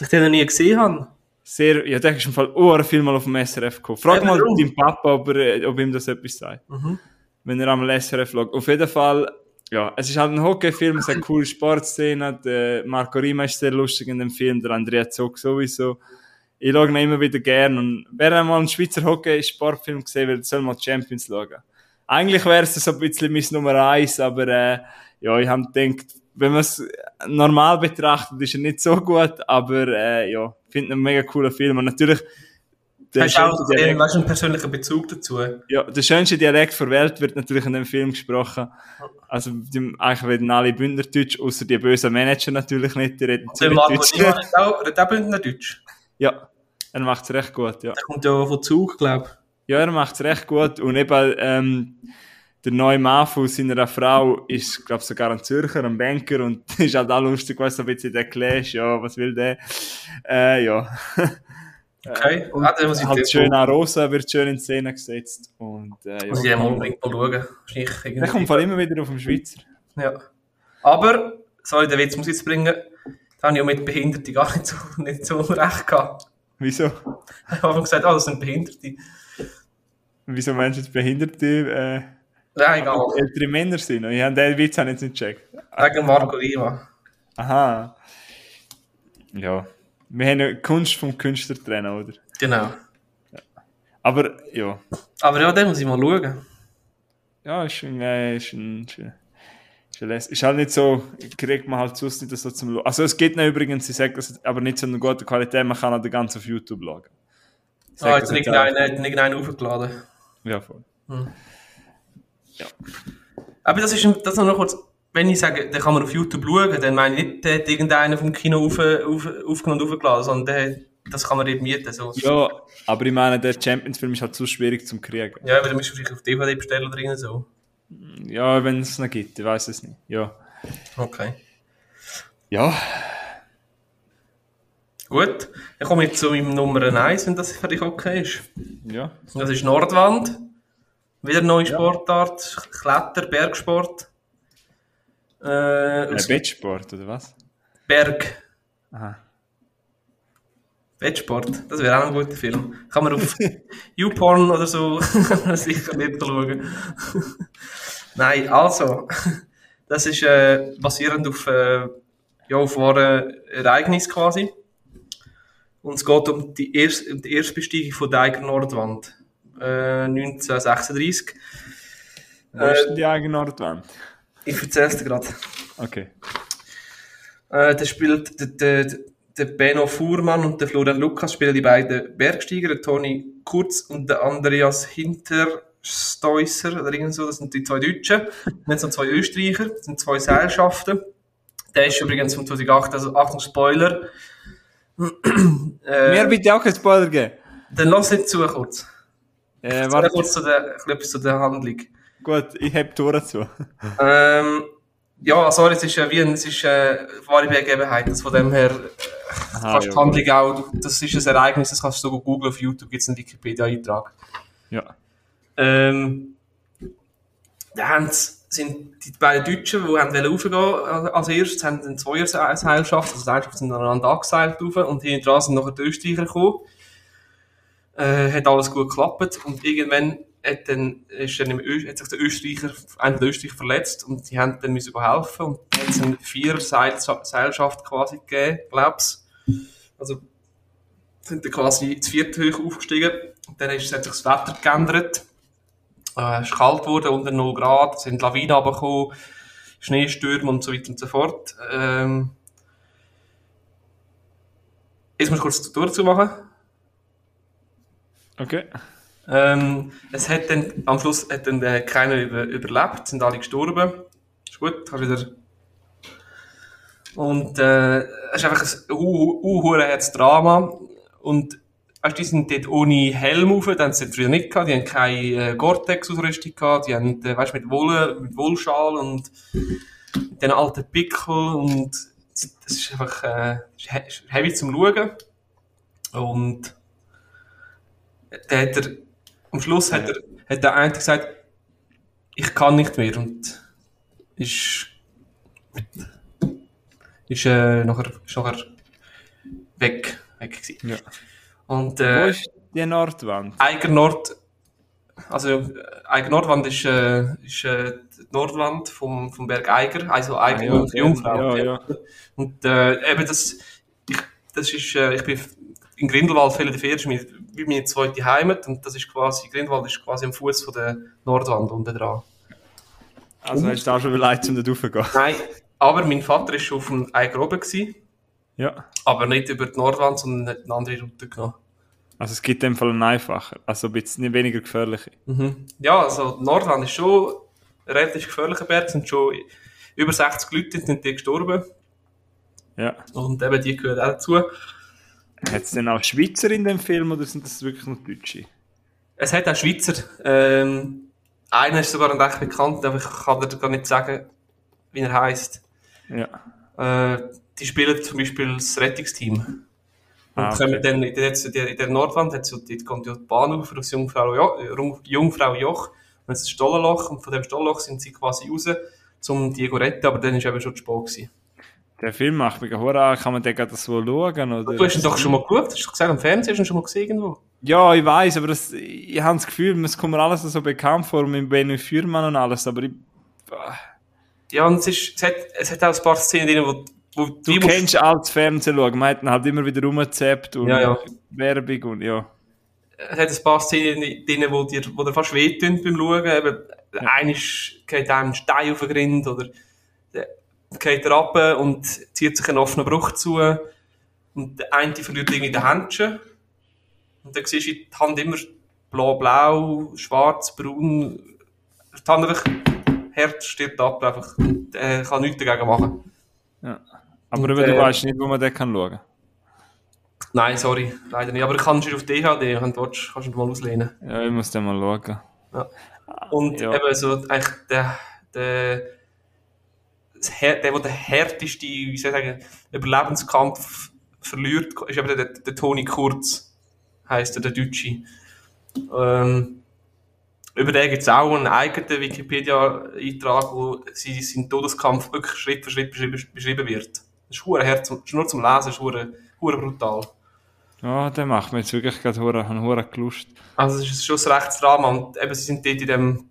ich den noch nie gesehen habe. Sehr, ja, der ist im Fall oh, viel mal auf dem SRF gekommen. Frag Ja, mal deinen Papa, ob, er, ob ihm das etwas sagt. Mhm. Wenn er einmal SRF schaut. Auf jeden Fall, ja, es ist halt ein Hockeyfilm, es hat eine coole Sportszene, der Marco Rima ist sehr lustig in dem Film, der Andrea Zog sowieso. Ich schaue ihn immer wieder gern und wer einmal einen Schweizer Hockey-Sportfilm gesehen will, soll mal Champions schauen. Eigentlich wäre es so ein bisschen mein Nummer eins, aber äh, ja, ich habe gedacht, wenn man es normal betrachtet ist er nicht so gut, aber äh, ja, ich finde einen mega coolen Film. Und natürlich, der Hast auch Dialekt, weißt, einen persönlichen Bezug dazu? ja, der schönste Dialekt der Welt wird natürlich in dem Film gesprochen. Also die, eigentlich reden alle Bündnerdeutsch, außer die bösen Manager natürlich nicht, die reden Der Marco Deutsch. Niemann hat auch, redet auch Bündnerdeutsch. Ja, er macht es recht gut, ja. Der kommt ja von Zug, glaube ich. Ja, er macht es recht gut. Und eben, ähm, der neue Mann von seiner Frau ist, glaube sogar ein Zürcher, ein Banker und ist halt auch lustig, weißt du, so ein bisschen der Clash, ja, was will der? Äh, ja. Okay, und ah, dann muss ich halt schön an Rosa wird schön in Szene gesetzt. Und, äh, muss ich dem unbedingt mal schauen. Der irgendwie- kommt voll immer wieder auf den Schweizer. Ja. Aber, sorry, den Witz muss ich jetzt bringen. Da habe ich auch mit Behinderten gar nicht so, nicht so recht gehabt. Wieso? Ich habe gesagt, ah, das sind Behinderte. Wieso Menschen jetzt Behinderte, äh, Ja, egal. ältere Männer sind? Ich habe den Witz habe ich jetzt nicht gecheckt. Wegen Marco Lima. Aha. Ja. Wir haben ja Kunst vom Künstler trennen, oder? Genau. Aber, ja. Aber ja, den muss ich mal schauen. Ja, ist ein, äh, ist ein, ist ein, ist ein ist halt nicht so, kriegt man halt sonst nicht so zum Lo- Also es geht noch übrigens, ich sage das, aber nicht so eine gute Qualität, man kann auch den ganzen auf YouTube schauen. Ah, das jetzt hat irgendeiner aufgeladen. Ja, voll. Aber das ist, das noch kurz, wenn ich sage, den kann man auf YouTube schauen, dann meine ich nicht, der hat irgendeiner vom Kino auf, auf, aufgenommen und aufgeladen, sondern der, das kann man eben mieten. So. Ja, aber ich meine, der Champions-Film ist halt zu schwierig zum kriegen. Ja, aber dann musst du vielleicht auf DVD bestellen oder irgendwie so. Ja, wenn es noch gibt, ich weiß es nicht. Ja. Okay. Ja, Gut, dann komme ich zu meinem Nummer 1, wenn das für dich okay ist. ja. Das ist Nordwand. Wieder eine neue Sportart. Kletter, Bergsport. Äh, Äh, Bettsport, oder was? Berg. Aha. Wettsport. Das wäre auch ein guter Film. Kann man auf YouPorn oder so sicher nicht schauen. Nein, also. Das ist äh, basierend auf, äh, ja, auf wahren Ereignissen quasi. Und es geht um die, erst, um die Erstbesteigung von der Eiger Nordwand. Äh, 1936. Wo ist denn die eigene Nordwand? Ich erzähl's dir gerade. Okay. Äh, da spielt der, der, der Benno Fuhrmann und der Florian Lukas spielen die beiden Bergsteiger, der Toni Kurz und der Andreas Hinterstoisser oder irgend so, das sind die zwei Deutschen. Dann sind zwei Österreicher, das sind zwei Seilschaften. Der ist übrigens von 2008, also Achtung Spoiler. Mir äh, bitte auch keinen Spoiler geben. dann lass nicht zu kurz. Äh, warte, kurz zu der, etwas zu der Handlung. Gut, ich heb die Tore zu. Ähm, ja, sorry, es ist äh, wie ein, es ist äh, wahre Begebenheit. Also von dem her Aha, kannst ja, die Handlung auch, das ist ein Ereignis, das kannst du so googeln auf YouTube, gibt es einen Wikipedia-Eintrag. Ja. Ähm, da haben's- sind die beiden Deutschen, die haben raufgehen wollen als erstes, haben eine Zweierseilschaft, also die Seilschaft sind aneinander angeseilt rauf und hinten dran sind nachher die Österreicher gekommen. Äh, hat alles gut geklappt und irgendwann hat, dann, ist dann im hat sich der Österreicher, einer der Österreicher verletzt und die haben dann müssen helfen und hat eine Vier-Seilschaft quasi gegeben, glaub's. Also sind dann quasi ins vierte hoch aufgestiegen. Und dann ist, hat sich das Wetter geändert. Äh, es ist kalt geworden, unter 0 Grad, es sind Lawinen runtergekommen, Schneestürme und so weiter und so fort. Ähm, jetzt muss ich kurz die Tour zu machen. Okay. Ähm, es hat dann, am Schluss hat dann äh, keiner über, überlebt, sind alle gestorben. Ist gut, kannst wieder. Und äh, es ist einfach ein unhurenherz Drama. Und weißt, die sind dort ohne Helm rauf, dann haben sie früher nicht gehabt, die haben keine äh, Gore-Tex-Ausrüstung gehabt, die haben, äh, weißt, mit Wolle, mit Wollschal und mit den alten Pickel und das ist einfach äh, ist he- ist heavy zum Schauen. Und dann hat er, am Schluss hat er, hat der eine gesagt, ich kann nicht mehr und ist, ist, äh, nachher, ist nachher weg, weg gewesen. Ja. Und, Wo äh, ist die Nordwand? Eiger Nord, also äh, Eiger Nordwand ist, äh, ist äh, die Nordwand vom, vom Berg Eiger, also Eiger ja, und Jungfrau. ja, ja. Und äh, eben das, ich, das ist, äh, ich bin in Grindelwald der ist meine, wie meine zweite Heimat und das ist quasi, Grindelwald ist quasi am Fuß von der Nordwand unten dran. Also hast du auch schon überlegt, um da raufzugehen? Nein, Aber mein Vater war schon auf dem Eiger oben, gewesen, Ja. aber nicht über die Nordwand, sondern hat eine andere Route genommen. Also es gibt in dem Fall einen einfacher. Also ein bisschen weniger gefährlich. Mhm. Ja, also die Nordwand ist schon ein relativ gefährlicher Berg, es sind schon über 60 Leute sind die gestorben Ja. und eben die gehören auch dazu. Hat es denn auch Schweizer in dem Film oder sind das wirklich nur Deutsche? Es hat auch Schweizer, ähm, einer ist sogar recht bekannt, aber ich kann dir gar nicht sagen, wie er heißt. Ja. Äh, die spielen zum Beispiel das Rettungsteam. Und Ah, okay. kommen dann in der, in der, Nordwand, hat so, dort kommt ja die Bahn auf aus Jungfrau, jo, äh, Jungfrau Joch, und es ist ein Stollenloch, und von dem Stollenloch sind sie quasi raus, um die zu retten, aber dann ist eben schon zu spät gewesen. Der Film macht mich horror Kann man den gerade so schauen? Oder? Du hast ihn doch schon mal geschaut, hast du gesagt, am Fernsehen hast du ihn schon mal gesehen irgendwo? Ja, ich weiß, aber das, ich habe das Gefühl, es kommt mir alles so bekannt vor, mit Benny Fürmann und alles, aber ich, Ja, und es, ist, es, hat, es hat auch ein paar Szenen drin, wo, wo du musst- kennst alles Fernsehen schauen, man hat ihn halt immer wieder rumgezappt und Ja, ja. Werbung und ja. es hat ein paar Szenen drin, wo dir, wo dir fast wehtun beim Schauen. Eben, ja. Einer geht einem ein Stein auf den Grind oder der geht er ab und zieht sich einen offenen Bruch zu. Und der eine verliert irgendwie den Händchen. Und dann siehst du die Hand immer blau-blau, schwarz, braun. Die Hand einfach, Herz stirbt ab einfach. Und er kann nichts dagegen machen. ja. Aber Und, du äh, weißt nicht, wo man den kann schauen Nein, sorry, leider nicht. Aber ich kann schon auf DHD, wenn du willst, kannst du ihn mal auslehnen. Ja, ich muss den mal schauen. Und Ja. eben so, eigentlich der, der, der, der den härteste, wie soll ich sagen, Überlebenskampf verliert, ist eben der, der Toni Kurz, heisst er, der Deutsche. Ähm, über den gibt es auch einen eigenen Wikipedia-Eintrag, wo sie, sein Todeskampf wirklich Schritt für Schritt beschrieben, beschrieben wird. Das ist hure ist nur zum Lesen, ist hure, hure brutal. Ja, der macht mir jetzt wirklich gerade hure, einen hure Lust. Also es ist schon ein Rechtsdrama und eben sie sind dort in dem,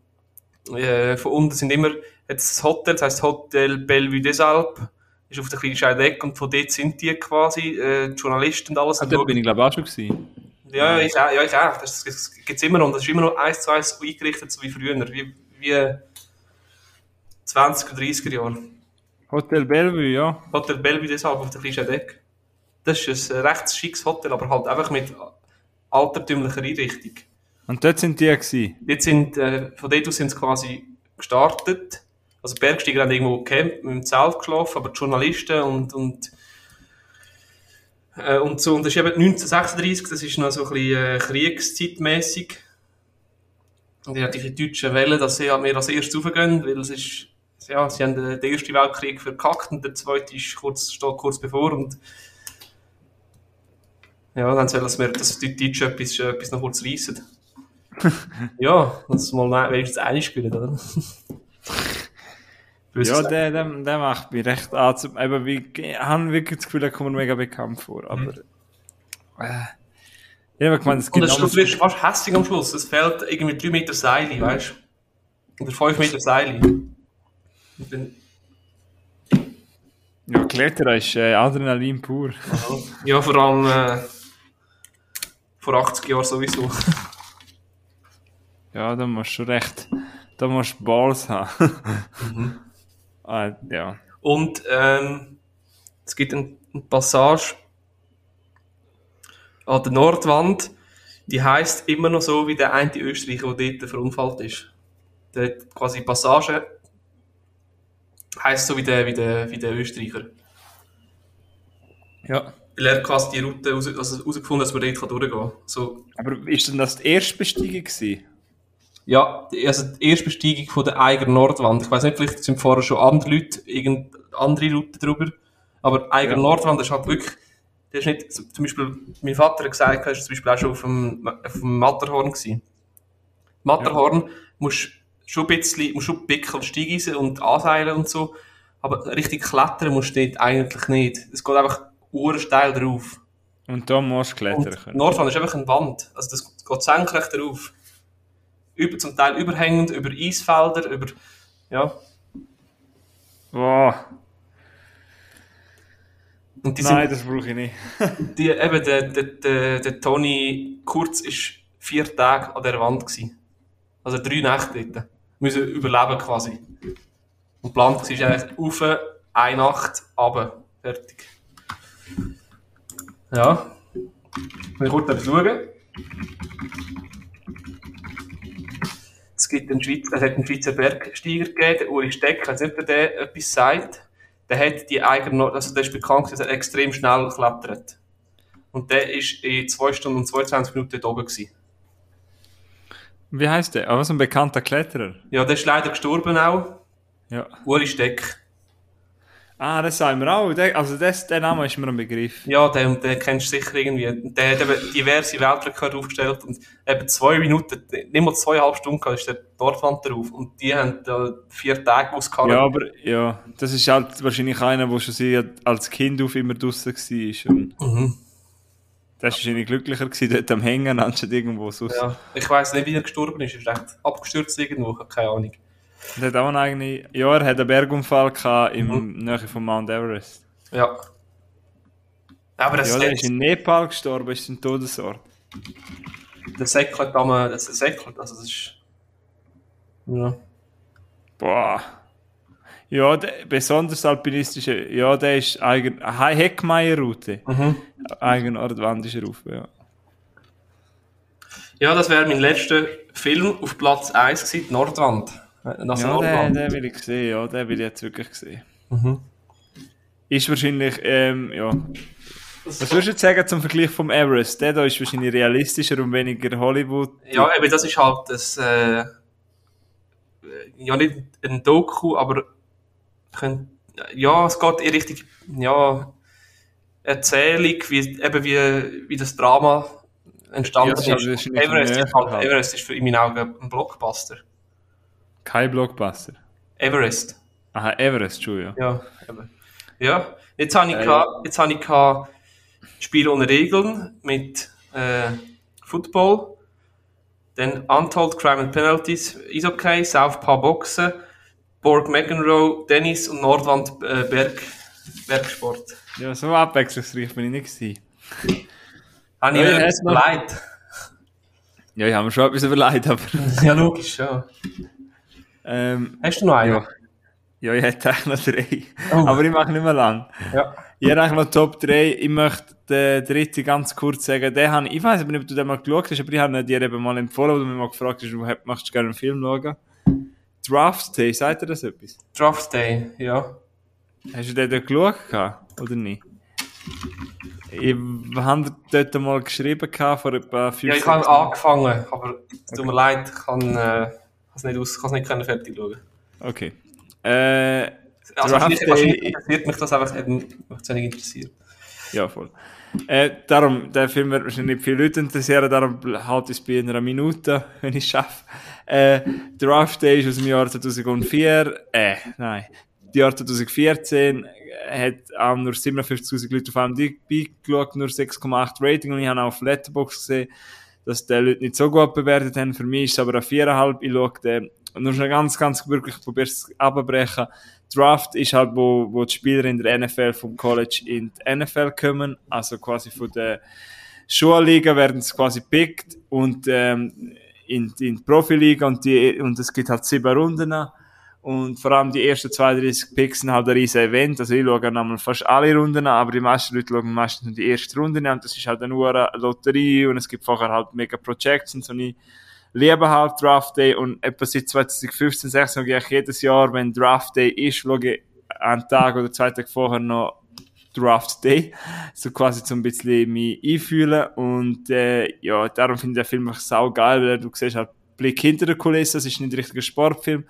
äh, von unten sind immer, jetzt das Hotel, das heisst Hotel Bellevue des Alpes, ist auf der kleinen Scheidegg und von dort sind die quasi, äh, die Journalisten und alles. Ah, Und da bin ich glaube auch schon gewesen. ja, ich auch, ja, ich auch. Das, das gibt's immer noch das ist immer noch eins zu eins eingerichtet, so wie früher, wie, wie 20er, 30er Jahre. Hotel Bellevue, ja. Hotel Bellevue des Alpes auf der kleinen Scheidegg. Das ist ein recht schickes Hotel, aber halt einfach mit altertümlicher Einrichtung. Und dort sind die gewesen. Sind, äh, von dort aus sind sie quasi gestartet. Also Bergsteiger haben irgendwo gecampt, mit dem Zelt geschlafen, aber die Journalisten und, und, äh, und so. Und das ist eben 1936, das ist noch so ein bisschen äh, kriegszeitmässig. Und die natürlich die Deutschen wählen, dass sie halt mehr als erstes raufgehen, weil es ist, ja, sie haben den, ersten Weltkrieg verkackt und der zweite ist kurz, steht kurz bevor und ja, dann soll dass wir, dass die Deutschen etwas, äh, etwas noch kurz reissen. ja, dass mal wenigstens eine spielen, oder? Ja, der, der, der macht mich recht an. Eben, ich habe wirklich das Gefühl, der kommt mir mega bekannt vor. Aber. Äh, ich habe gemeint, es Und gibt es noch du wirst fast hässlich am Schluss. Es fehlt irgendwie 3 Meter Seile, weißt du? Oder 5 Meter Seile. Und Ja, Kletterer ist äh, Adrenalin pur. ja, vor allem äh, vor 80 Jahren sowieso. Ja, da musst du schon recht. Da musst du Balls haben. Ah, ja. Und ähm, es gibt ein, eine Passage an der Nordwand, die heißt immer noch so wie der eine Österreicher, der dort verunfallt ist. Der quasi Passage heißt so wie der, wie der, wie der Österreicher. Ja. Weil er quasi die Route raus, also herausgefunden hat, dass man dort durchgehen kann. So, Aber ist denn das die erste Besteigung gewesen? Ja, also die erste Besteigung von der Eiger Nordwand. Ich weiß nicht, vielleicht sind vorher schon andere Leute, irgend andere Route drüber. Aber Eiger Ja. Nordwand ist halt wirklich, der ist nicht, zum Beispiel, mein Vater hat gesagt, er ist zum Beispiel auch schon auf dem, auf dem Matterhorn gewesen. Matterhorn musst schon ein bisschen, musst schon Pickel steigen und anseilen und so. Aber richtig klettern musst du dort eigentlich nicht. Es geht einfach ursteil drauf. Und da musst du klettern können. Nordwand ist einfach eine Wand. Also das geht senkrecht drauf. Über, zum Teil überhängend, über Eisfelder, über, ja. Wow. Und die Nein, das brauche ich nicht. sind, die, eben, der, der, der, der Toni Kurz ist vier Tage an der Wand gewesen. Also drei Nächte dort. Müssen überleben quasi. Und geplant war eigentlich rauf, eine Nacht, aber fertig. Ja. Wir kurz etwas schauen. Es, gibt einen Schweizer, es hat einen Schweizer Bergsteiger gegeben, der Uri Steck, als ob der etwas sagt. Der hat die eigene, also der ist bekannt, dass er extrem schnell klettert. Und der ist in 2 Stunden und 22 Minuten oben gewesen. Wie heißt der? Aber so ein bekannter Kletterer. Ja, der ist leider gestorben auch. Ja. Uri Steck. Ah, das sagen wir auch. Der, also das, der Name ist mir ein Begriff. Ja, den, den kennst du sicher irgendwie. Der hat eben diverse Weltrekorde aufgestellt und eben zwei Minuten, nicht mal zweieinhalb Stunden ist der Nordwand drauf. Und die haben da vier Tage ausgehalten. Ja, aber ja, das ist halt wahrscheinlich einer, der schon als Kind auf immer draußen war. Und Mhm. der ist wahrscheinlich glücklicher gewesen, dort am Hängen, anstatt irgendwo sonst. Ja, ich weiss nicht, wie er gestorben ist. Er ist recht abgestürzt irgendwo, ich habe keine Ahnung. Der hat auch einen eigenen, ja, er hat einen Bergunfall gehabt im Mhm. Nähe von Mount Everest. Ja. Aber das, Ja, der ist in Nepal gestorben, ist ein Todesort. das säckelt am, das säckelt, also das ist, ja. Boah. Ja, der, besonders alpinistische, ja, der ist eigen, Heckmeier-Route. Mhm. Eigenortwandische Ruf, ja. Ja, das wäre mein letzter Film auf Platz 1 gewesen, Nordwand. Also Ja, den, den will ich sehen, ja, den will ich jetzt wirklich sehen. Mhm. Ist wahrscheinlich, ähm, ja. Was würdest du jetzt sagen zum Vergleich vom Everest? Der da ist wahrscheinlich realistischer und weniger Hollywood. Ja, eben, das ist halt das, äh, ja, nicht ein Doku, aber könnt, ja, es geht in Richtung, ja, Erzählung, wie, eben wie, wie das Drama entstanden Ja, das ist halt ist. wahrscheinlich Everest, ist halt, halt. Everest ist für in meinen Augen ein Blockbuster. Kein Blockbuster. Everest. Aha, Everest schon, ja. Ja, jetzt habe ich, Äh, gehabt, jetzt habe ich gehabt Spiel ohne Regeln mit äh, Football, dann Untold Crime and Penalties, ist okay, Southpaw Boxen, Borg McEnroe, Tennis und Nordwand äh, Berg, Bergsport. Ja, so abwechslungsreich bin ich nicht gewesen. Habe ich mir ja, etwas überlegt? Ja, ich habe mir schon etwas überlegt, aber... Ja, logisch, ja. Ähm, Hast du noch einen? ja. ja, ich hätte eigentlich noch drei. Oh. Aber ich mache nicht mehr lang. Ja. Ich habe eigentlich noch Top 3. Ich möchte den dritten ganz kurz sagen. Den habe ich, ich weiß nicht, ob du den mal geschaut hast, aber ich habe dir eben mal empfohlen, weil du mich mal gefragt hast, du möchtest gerne einen Film schauen. Draft Day, sagt dir das etwas? Draft Day, ja. Hast du den dort geschaut oder nicht? Ich habe dort mal geschrieben vor etwa fünf Ja, ich habe angefangen, aber es tut mir leid, ich kann äh, es nicht, aus, kann es nicht können fertig schauen. Okay. Äh, Also wahrscheinlich, interessiert mich das einfach eben, mich zu wenig interessiert. Ja, voll. Äh, darum, der Film wird wahrscheinlich nicht viele Leute interessieren, darum halte ich es bei einer Minute, wenn ich es schaffe. Äh, Draft Day ist aus dem Jahr 2004, äh, nein, die Jahr 2014 hat auch nur 57'000 Leute auf IMDb geschaut, nur 6,8 Rating und ich habe auch auf Letterboxd gesehen, dass die Leute nicht so gut bewertet haben. Für mich ist es aber ein 4,5. Ich schaue den, nur schnell ganz, ganz wirklich, probiere es abbrechen. Draft ist halt, wo, wo die Spieler in der NFL vom College in die NFL kommen, also quasi von der Schulliga werden sie quasi pickt und ähm, in, in die Profiliga und, die, und es gibt halt sieben Runden und vor allem die ersten 32 Picks sind halt ein riesen Event, also ich schaue einmal fast alle Runden an, aber die meisten Leute schauen meistens nur die erste Runde an. Und das ist halt eine Lotterie und es gibt vorher halt mega Projections und ich liebe halt Draft Day und etwa seit 2015, 16 gehe ich jedes Jahr, wenn Draft Day ist, schaue ich einen Tag oder zwei Tage vorher noch Draft Day, so quasi zum ein bisschen mich einfühlen. Und äh, ja, darum finde ich den Film einfach sau geil, weil du siehst halt Blick hinter der Kulisse, es ist nicht ein richtiger Sportfilm,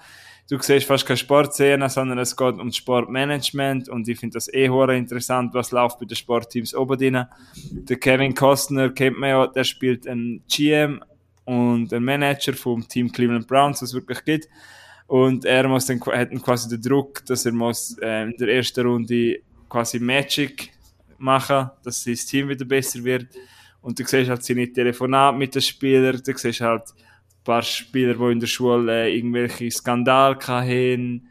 du siehst fast keine Sportszenen, sondern es geht um Sportmanagement und ich finde das eh hure interessant, was läuft bei den Sportteams oben drin. Der Kevin Costner kennt man ja, der spielt einen GM und einen Manager vom Team Cleveland Browns, was es wirklich gibt. Und er muss dann, hat dann quasi den Druck, dass er muss äh, in der ersten Runde quasi Magic machen, dass sein Team wieder besser wird. Und du siehst halt seine Telefonate mit den Spielern, du siehst halt paar Spieler, die in der Schule äh, irgendwelche Skandale hatten,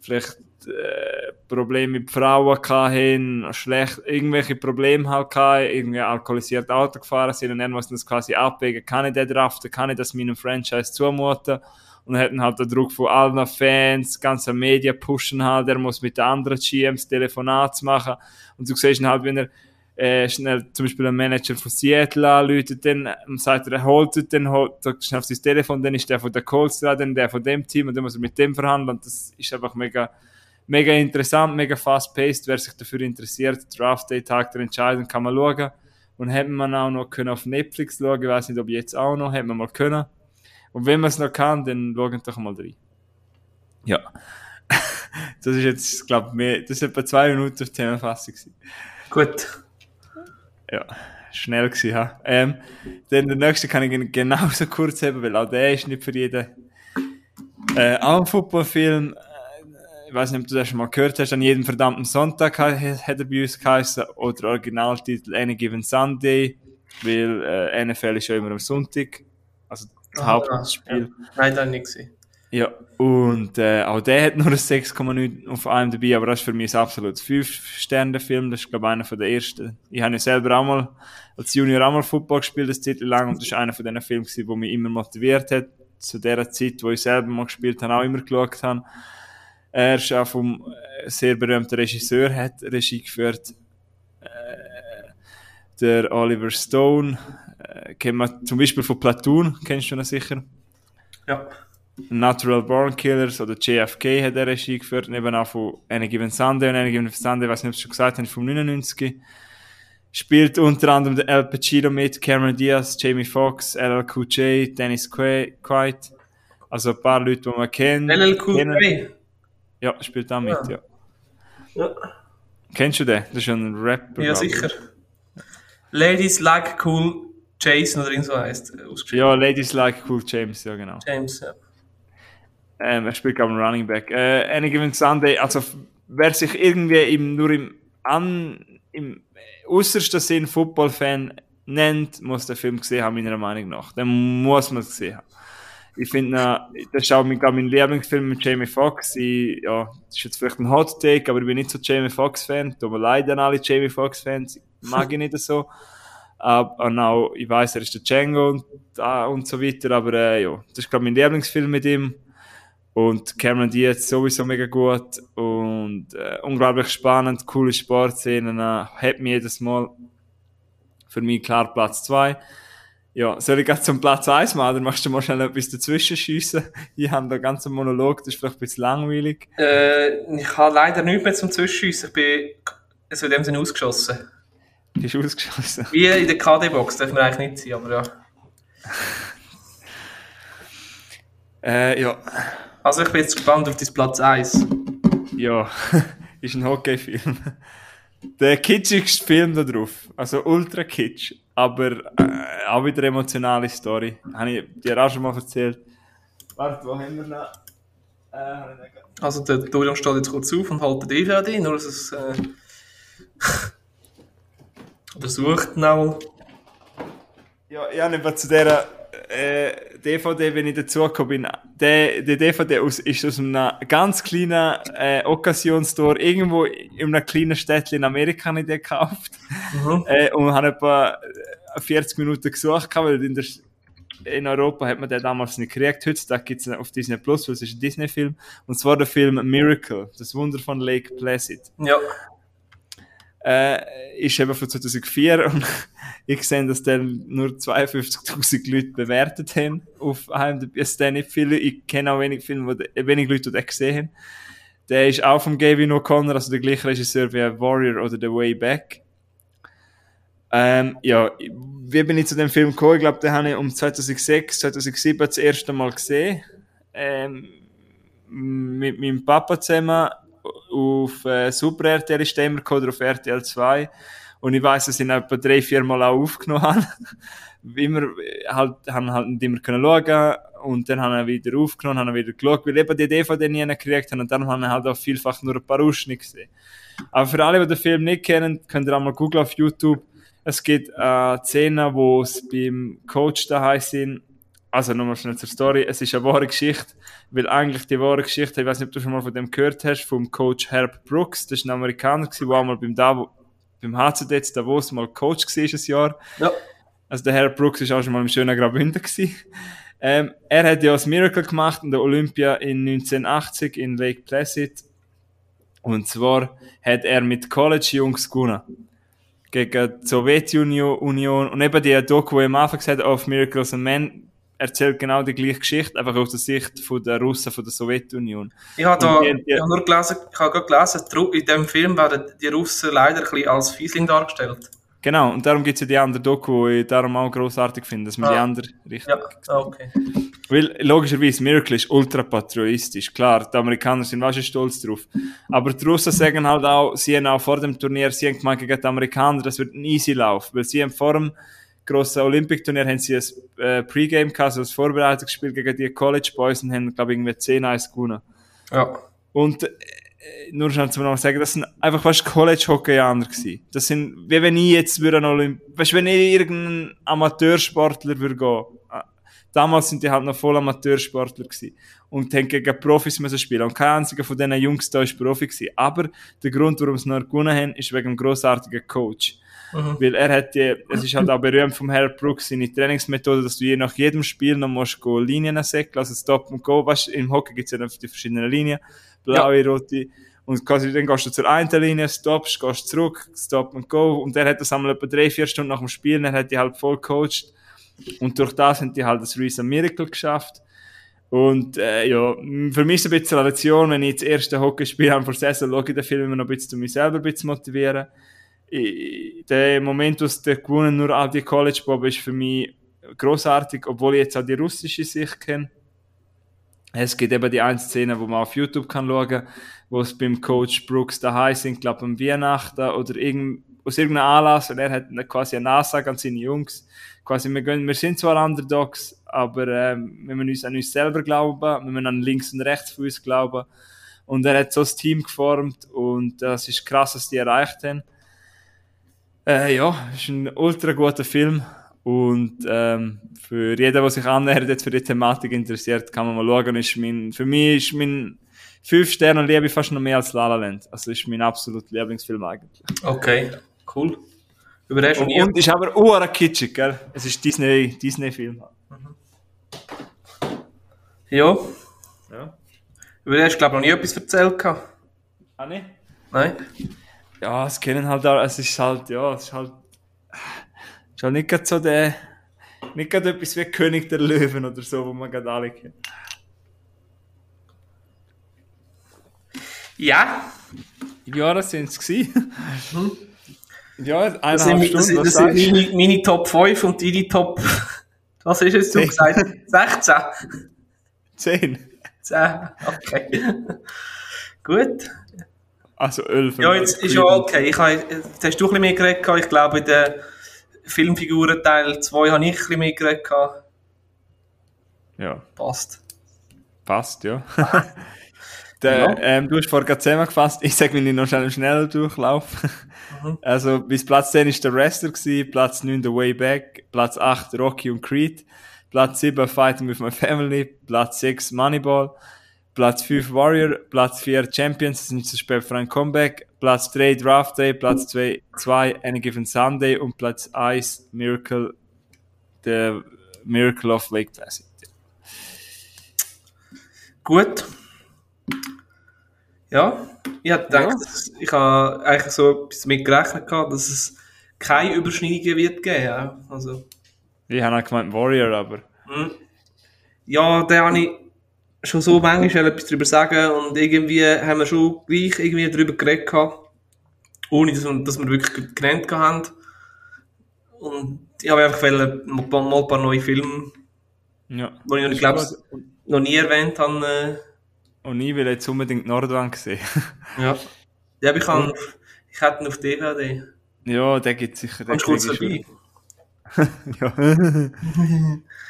vielleicht äh, Probleme mit Frauen hatten, schlecht, irgendwelche Probleme halt hatten, irgendwie alkoholisiert Auto gefahren sind und er muss das quasi abwägen, kann ich den draften, kann ich das meinem Franchise zumuten Und dann halt den Druck von allen Fans, ganze Medien pushen halt, er muss mit den anderen GMs Telefonate machen. Und du siehst halt, wenn er äh, schnell zum Beispiel ein Manager von Seattle anruft, dann sagt er, er holt es, dann holt er schnell auf sein Telefon, dann ist der von der Colts dran, dann der von dem Team und dann muss er mit dem verhandeln. Und das ist einfach mega, mega interessant, mega fast-paced. Wer sich dafür interessiert, Draft Day Tag der Entscheidung, kann man schauen. Und hätten man auch noch können auf Netflix schauen, ich weiß nicht, ob jetzt auch noch, hätten wir mal können. Und wenn man es noch kann, dann schauen doch mal rein. Ja. das ist jetzt, glaube ich, das ist etwa zwei Minuten auf Themenfassung. Gut. Ja, schnell gewesen, ha. Ähm, dann der nächste kann ich genauso kurz haben, weil auch der ist nicht für jeden. Äh, auch ein Footballfilm, äh, ich weiß nicht, ob du das schon mal gehört hast, an jedem verdammten Sonntag hat er bei uns geheißen, oder Originaltitel Any Given Sunday, weil äh, NFL ist ja immer am Sonntag, also das Ah, Hauptspiel. Ja. Nein, das nicht gesehen. Ja, und äh, auch der hat nur ein 6,9 auf einem dabei, aber das ist für mich ein absolut 5-Sterne-Film. Das ist, glaube ich, einer von der ersten. Ich habe ja selber auch mal als Junior auch mal Football gespielt, eine Zeit lang, und das ist einer von diesen Filmen, der mich immer motiviert hat. Zu der Zeit, wo ich selber mal gespielt habe, auch immer geschaut habe. Er ist auch vom äh, sehr berühmten Regisseur, hat Regie geführt. Äh, der Oliver Stone, äh, kennt man zum Beispiel von Platoon, kennst du ihn sicher? Ja. Natural Born Killers oder JFK hat er Regie geführt, und eben auch von Any Given Sunday und Any Given Sunday, weiß nicht, ob ich schon gesagt habe, vom 99. Spielt unter anderem der Al Pacino mit, Cameron Diaz, Jamie Foxx, LL Cool J, Dennis Quaid, also ein paar Leute, die man kennt. LL Cool Kennen- J. Ja, spielt auch mit, Ja. ja. Ja. Kennst du den? Das ist ein Rapper. Ja, sicher. Ladies like cool Jason oder irgend so heißt äh. Ja, Ladies Like Cool James, ja genau. James, ja. Ähm, er spielt glaube ich Running Back. Äh, Any Given Sunday, also wer sich irgendwie im, nur im, an, im äußersten Sinn Football-Fan nennt, muss den Film gesehen haben, meiner Meinung nach. Den muss man gesehen haben. Ich finde, das ist auch mein, mein Lieblingsfilm mit Jamie Foxx. Ja, das ist jetzt vielleicht ein Hot Take, aber ich bin nicht so Jamie Foxx-Fan. Tut mir leid an alle Jamie Foxx-Fans. Mag ich nicht so. Aber und auch, ich weiß, er ist der Django und, ah, und so weiter, aber äh, ja, das ist, glaube ich, mein Lieblingsfilm mit ihm. Und Cameron Diaz sowieso mega gut und äh, unglaublich spannend, coole Sportszenen, äh, hat mich jedes Mal für mich klar Platz 2. Ja, soll ich gleich zum Platz 1 machen, dann machst du mal schnell etwas dazwischen schiessen. Ich habe da ganz einen Monolog, das ist vielleicht ein bisschen langweilig. Äh, ich habe leider nichts mehr zum Zwischenschiessen. Ich bin also in dem Sinne ausgeschossen. Bist du ausgeschossen? Wie in der KD-Box darf man eigentlich nicht sein, aber ja. Äh, ja. Also ich bin jetzt gespannt auf dein Platz 1. Ja, ist ein Hockeyfilm. Der kitschigste Film da drauf. Also ultra kitsch. Aber äh, auch wieder eine emotionale Story. Habe ich dir auch schon mal erzählt. Warte, wo haben wir noch? Äh, habe ich nicht- Also der Dorian steht jetzt kurz auf und hält den DVD, nur dass es... Äh, oder sucht noch. ja, ich habe zu dieser äh, DVD, wenn ich dazugekommen bin, der, der DVD aus, ist aus einem ganz kleinen äh, Occasion-Store irgendwo in einem kleinen Städtchen in Amerika den gekauft. Mhm. äh, und habe etwa äh, 40 Minuten gesucht, weil in, der, in Europa hat man den damals nicht gekriegt. Heutzutage gibt es auf Disney Plus, weil es ist ein Disney-Film. Und zwar der Film Miracle, das Wunder von Lake Placid. Ja. Äh, ist eben von 2004 und ich sehe, dass der nur 52.000 Leute bewertet haben auf IMDb. Es sind nicht viele, ich kenne auch wenig Filme, wo de, wenig Leute, die gesehen haben. Der ist auch von Gavin O'Connor, also der gleiche Regisseur wie Warrior oder The Way Back. Ähm, ja, wie bin ich zu dem Film gekommen? Ich glaube, den habe ich um 2006, 2007 das erste Mal gesehen. Ähm, mit meinem Papa zusammen auf äh, Super RTL ist der immer oder auf RTL 2. Und ich weiss, dass ich ihn etwa drei, vier Mal auch aufgenommen habe. immer, äh, halt, haben halt nicht immer können schauen. Und dann haben wir wieder aufgenommen, haben wieder geschaut, weil eben die DVD nie gekriegt haben. Und dann haben wir halt auch vielfach nur ein paar Ausschnitte gesehen. Aber für alle, die den Film nicht kennen, könnt ihr auch mal googeln auf YouTube. Es gibt äh, Szenen, wo es beim Coach daheim sind. Also nochmal schnell zur Story. Es ist eine wahre Geschichte, weil eigentlich die wahre Geschichte, ich weiß nicht, ob du schon mal von dem gehört hast, vom Coach Herb Brooks. Das ist ein Amerikaner, der auch mal beim, Davo, beim in Davos mal Coach war, ein Jahr. Ja. Also der Herr Brooks ist auch schon mal im schönen Graubünden gewesen. Ähm, er hat ja das Miracle gemacht in der Olympia in 1980 in Lake Placid. Und zwar hat er mit College-Jungs gewonnen. Gegen die Sowjetunion und eben die Doku, die am Anfang gesagt hat, of Miracles and Men, erzählt genau die gleiche Geschichte, einfach aus der Sicht von der Russen, von der Sowjetunion. Ich habe da Und die- die- ich habe nur gelesen, ich habe gelesen, in diesem Film werden die Russen leider ein bisschen als Fiesling dargestellt. Genau, und darum gibt es ja die andere Doku, die ich darum auch grossartig finde, dass man Ah. die andere Richtung Ja, ah, okay. Weil, logischerweise, Miracle ist ultra. Klar, die Amerikaner sind wahrscheinlich stolz drauf. Aber die Russen sagen halt auch, sie haben auch vor dem Turnier, sie haben gemeint gegen die Amerikaner, das wird ein easy Lauf. Weil sie haben vor dem grossen Olympic-Turnier haben sie ein äh, Pre-Game gehabt, also ein Vorbereitungsspiel gegen die College Boys und haben, glaube ich, irgendwie 10-1 gewonnen. Ja. Und äh, nur schnell zu noch sagen, das sind einfach fast College-Hockeyaner gewesen. Das sind, wie wenn ich jetzt würde an Olymp... Weißt du, wenn ich irgendein Amateursportler würde gehen. äh, Damals sind die halt noch voll Amateursportler gewesen. Und haben gegen Profis müssen spielen. Und kein einziger von diesen Jungs da ist Profi gewesen. Aber der Grund, warum sie noch gewonnen haben, ist wegen dem grossartigen Coach. Mhm. Weil er hat die, es ist halt auch berühmt vom Herr Brooks, seine Trainingsmethode, dass du je nach jedem Spiel noch musst go Linien säckeln, also Stop und Go. Weißt, im Hockey gibt es ja dann die verschiedenen Linien, blaue, rote. Und quasi, dann gehst du zur einen Linie, stoppst, gehst zurück, Stop und Go. Und er hat das einmal etwa drei, vier Stunden nach dem Spiel, er hat die halt voll coacht. Und durch das haben die halt das Reason Miracle geschafft. Und äh, ja, für mich ist es ein bisschen eine Lektion, wenn ich das erste Hockeyspiel habe vor der Saison, schaue ich den Film immer noch ein bisschen, um mich selber ein bisschen zu motivieren. Der Moment, wo der gewonnen nur all die College Bob ist für mich großartig, obwohl ich jetzt auch die russische Sicht kenne. Es gibt eben die eine Szene, wo man auf YouTube kann schauen, wo es beim Coach Brooks daheim sind, glaube am Weihnachten oder irgend, aus irgendeinem Anlass und er hat quasi eine Ansage an seine Jungs. Quasi, wir, gehen, wir sind zwar Underdogs, aber ähm, wir müssen uns an uns selber glauben, wir müssen an links und rechts von uns glauben. Und er hat so ein Team geformt und das ist krass, was die erreicht haben. Äh, ja, ist ein ultra guter Film und ähm, für jeden, der sich annähert, jetzt für die Thematik interessiert, kann man mal schauen. Ist mein, für mich ist mein 5 Sterne und liebe ich fast noch mehr als La La Land. Also ist mein absoluter Lieblingsfilm eigentlich. Okay, cool. Über den Und, und ist aber ura kitschig, gell? Es ist Disney, Disney-Film. Ja, Ja. über den hast du, glaube ich, noch nie etwas erzählt. Ah, ne? Nein? Ja, es kennen halt auch, es ist halt, ja, es ist halt, ist halt nicht gerade so der, nicht gerade etwas wie König der Löwen oder so, wo man gerade alle kennt. Ja. Wie viele Jahre sind es gewesen? Ja, Das eineinhalb sind, das, sind- was das sind sagst du? meine, meine Top 5 und deine Top. Was ist es du gesagt? 16. Zehn. 10. Okay. Gut. Also elf. Ja, jetzt ist ja okay. Ich habe, jetzt hast du ein bisschen mehr geredet. Ich glaube, in der Filmfiguren Teil 2 habe ich ein bisschen mehr geredet. Ja, Passt. passt, ja. Der, Ja. ähm, du hast vorher gerade zusammengefasst, ich sage, wenn ich noch schnell im schnellen Durchlauf. Mhm. Also, bis Platz 10 ist der Wrestler gewesen, Platz 9 The Way Back, Platz 8 Rocky und Creed, Platz 7 Fighting with My Family, Platz 6 Moneyball, Platz 5 Warrior, Platz 4 Champions, das sind zu spät für ein Comeback, Platz 3 Draft Day, Platz 2, 2 Any Given Sunday und Platz 1 Miracle, The Miracle of Lake Placid. Gut. Ja, ich habe gedacht, Ja. ich habe eigentlich so etwas mit gerechnet, gehabt, dass es keine Überschneidungen wird geben. Also, Ich habe auch gemeint Warrior, aber hm. ja, da habe ich schon so manchmal etwas darüber sagen und irgendwie haben wir schon gleich irgendwie darüber geredet gehabt, ohne dass wir, dass wir wirklich genannt haben. Und ich habe einfach mal mal ein paar neue Filme, ja. die ich noch, Ist glaub, gut. noch nie erwähnt habe. Äh, Und ich will jetzt unbedingt Nordwand sehen. Ja. Ja, ich, kann, ich hätte ihn auf DVD. ja, der gibt sicher. den Kommst du kurz ich vorbei? Ja.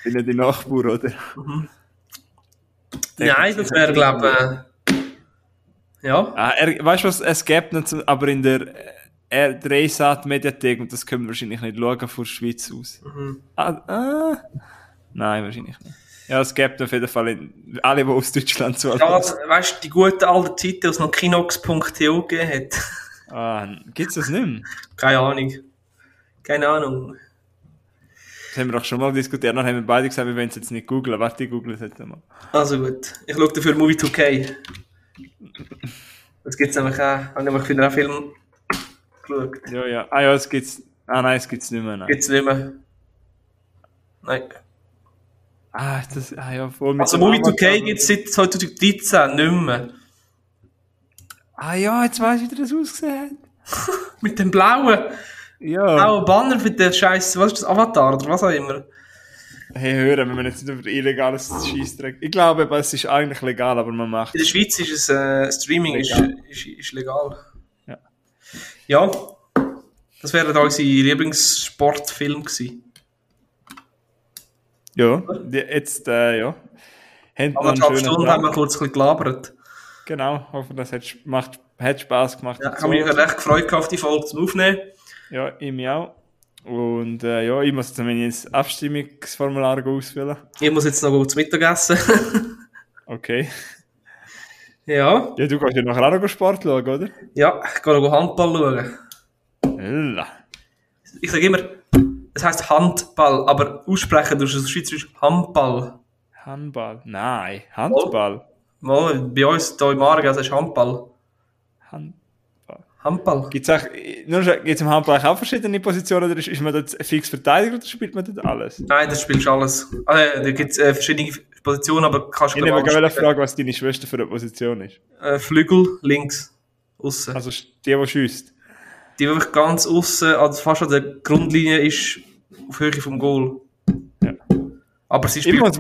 Bin ja die Nachbar, oder? Der Nein, das wäre, glaube ich. ja. Ah, er, weißt du was, es gibt nicht, aber in der äh, Dreisat Mediathek, und das können wir wahrscheinlich nicht schauen von der Schweiz aus. Mhm. Ah, ah. Nein, wahrscheinlich nicht. Ja, es gibt auf jeden Fall in, alle, die aus Deutschland zu Ja, weißt du, die guten alten Zeiten, als es noch Kinox.to gegeben hat. ah, Gibt es das nicht mehr? Keine Ahnung. Keine Ahnung. Das haben wir doch schon mal diskutiert. Dann haben wir beide gesagt, wir wollen es jetzt nicht googeln. Warte, ich google es jetzt mal. Also gut. Ich schaue dafür Movie 2K. Das gibt es nämlich auch. Habe ich nämlich für einen Film geschaut. Ja, ja. Ah ja, es gibt's. Ah nein, es gibt's nicht mehr. Nein. Gibt es nicht mehr. Nein. Ah, das, ah ja, voll mit Also Movie Amazon. 2K gibt es seit 2013 nicht mehr. Ah ja, jetzt weißt du, wie das ausgesehen Mit dem blauen, Ja. blauen Banner für den scheiß, was ist das, Avatar oder was auch immer. Hey, hören, wenn wir jetzt nicht über illegales Scheissdreck. Ich glaube, aber es ist eigentlich legal, aber man macht In der Schweiz ist es, äh, Streaming ist, Legal. ist, ist legal. Ja. Ja, das wäre da unser Lieblingssportfilm gewesen. Ja, die, jetzt, äh, ja. Haben Anderthalb schönen Stunden Tag. haben wir kurz ein bisschen gelabert. Genau, hoffe, das hat, macht, hat Spaß gemacht. Ja, ich habe mich recht gefreut auf die Folge zum Aufnehmen. Ja, ich mich auch. Und äh, ja, ich muss jetzt mein Abstimmungsformular ausfüllen. Ich muss jetzt noch gut zu Mittag essen. Okay. ja, Ja, du kannst ja nachher auch noch Sport schauen, oder? ja, ich gehe noch Handball schauen. Ella. Ich sage immer, es heisst Handball, aber aussprechen tust du es Schweizerisch Handball. Handball. Nein, Handball. Mal, bei uns hier im heißt es Handball. Handball. Handball. Gibt es nur gibt's im Handball auch verschiedene Positionen oder ist, ist man dort fix Verteidiger oder spielt man dort alles? Nein, das spielst du alles. Ah, ja, da gibt es äh, verschiedene Positionen, aber kannst Ich du nehme glaub, gerne alles spielen. Frage, was deine Schwester für eine Position ist. äh, Flügel links, außen. Also die, die schießt. Die wirklich ganz außen, also fast an der Grundlinie ist, auf Höhe vom Goal. Ja. Aber sie Ich spielt im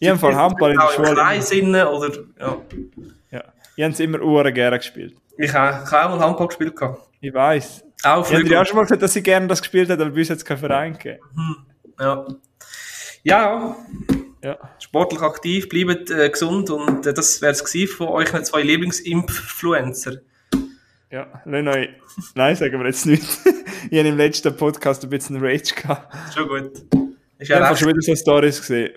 ich habe im Fall Handball in der im Schule. Kreis innen, oder, ja. Ja. Ich habe es immer uhren gerne gespielt. Ich habe auch mal Handball gespielt. Ich weiß. Auch Ich habe auch schon mal gesagt, dass ich gerne das gespielt habe, aber bis jetzt kein Verein gegeben. Ja. Ja, Ja. sportlich aktiv, bleibt äh, gesund und äh, das wäre es von euch zwei Lieblingsinfluencer. Ja, nein, nein. Nein, sagen wir jetzt nicht. ich habe im letzten Podcast ein bisschen Rage gehabt. Schon gut. Ist Ich habe ja schon wieder so Stories gesehen.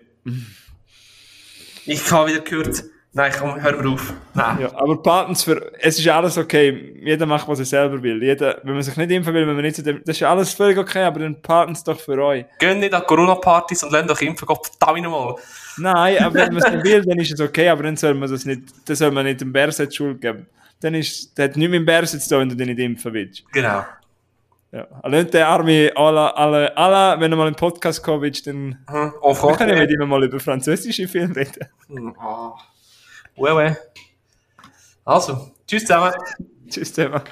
Ich habe wieder gehört, nein, komm, hör mir auf. Nein. Ja, aber Patents für, es ist alles okay. Jeder macht, was er selber will. Jeder, wenn man sich nicht impfen will, wenn man nicht zu dem, das ist alles völlig okay, aber dann Patents doch für euch. Geht nicht an Corona-Partys und lernt euch impfen, Gott verdammt nochmal. Nein, aber wenn man es nicht will, dann ist es okay, aber dann soll man das nicht, dann soll man nicht dem Bärset Schuld geben. Dann ist, das hat nichts mit dem Bärset zu tun, wenn du dich nicht impfen willst. Genau. Ja. Also nicht der arme, alle, alle, alle, wenn du mal im Podcast kommen willst, dann, Hm, auf wir können ja mit ihm mal über französische Filme reden. Ah. Ouais, ouais. Also, tschüss zusammen. Tschüss, Thema.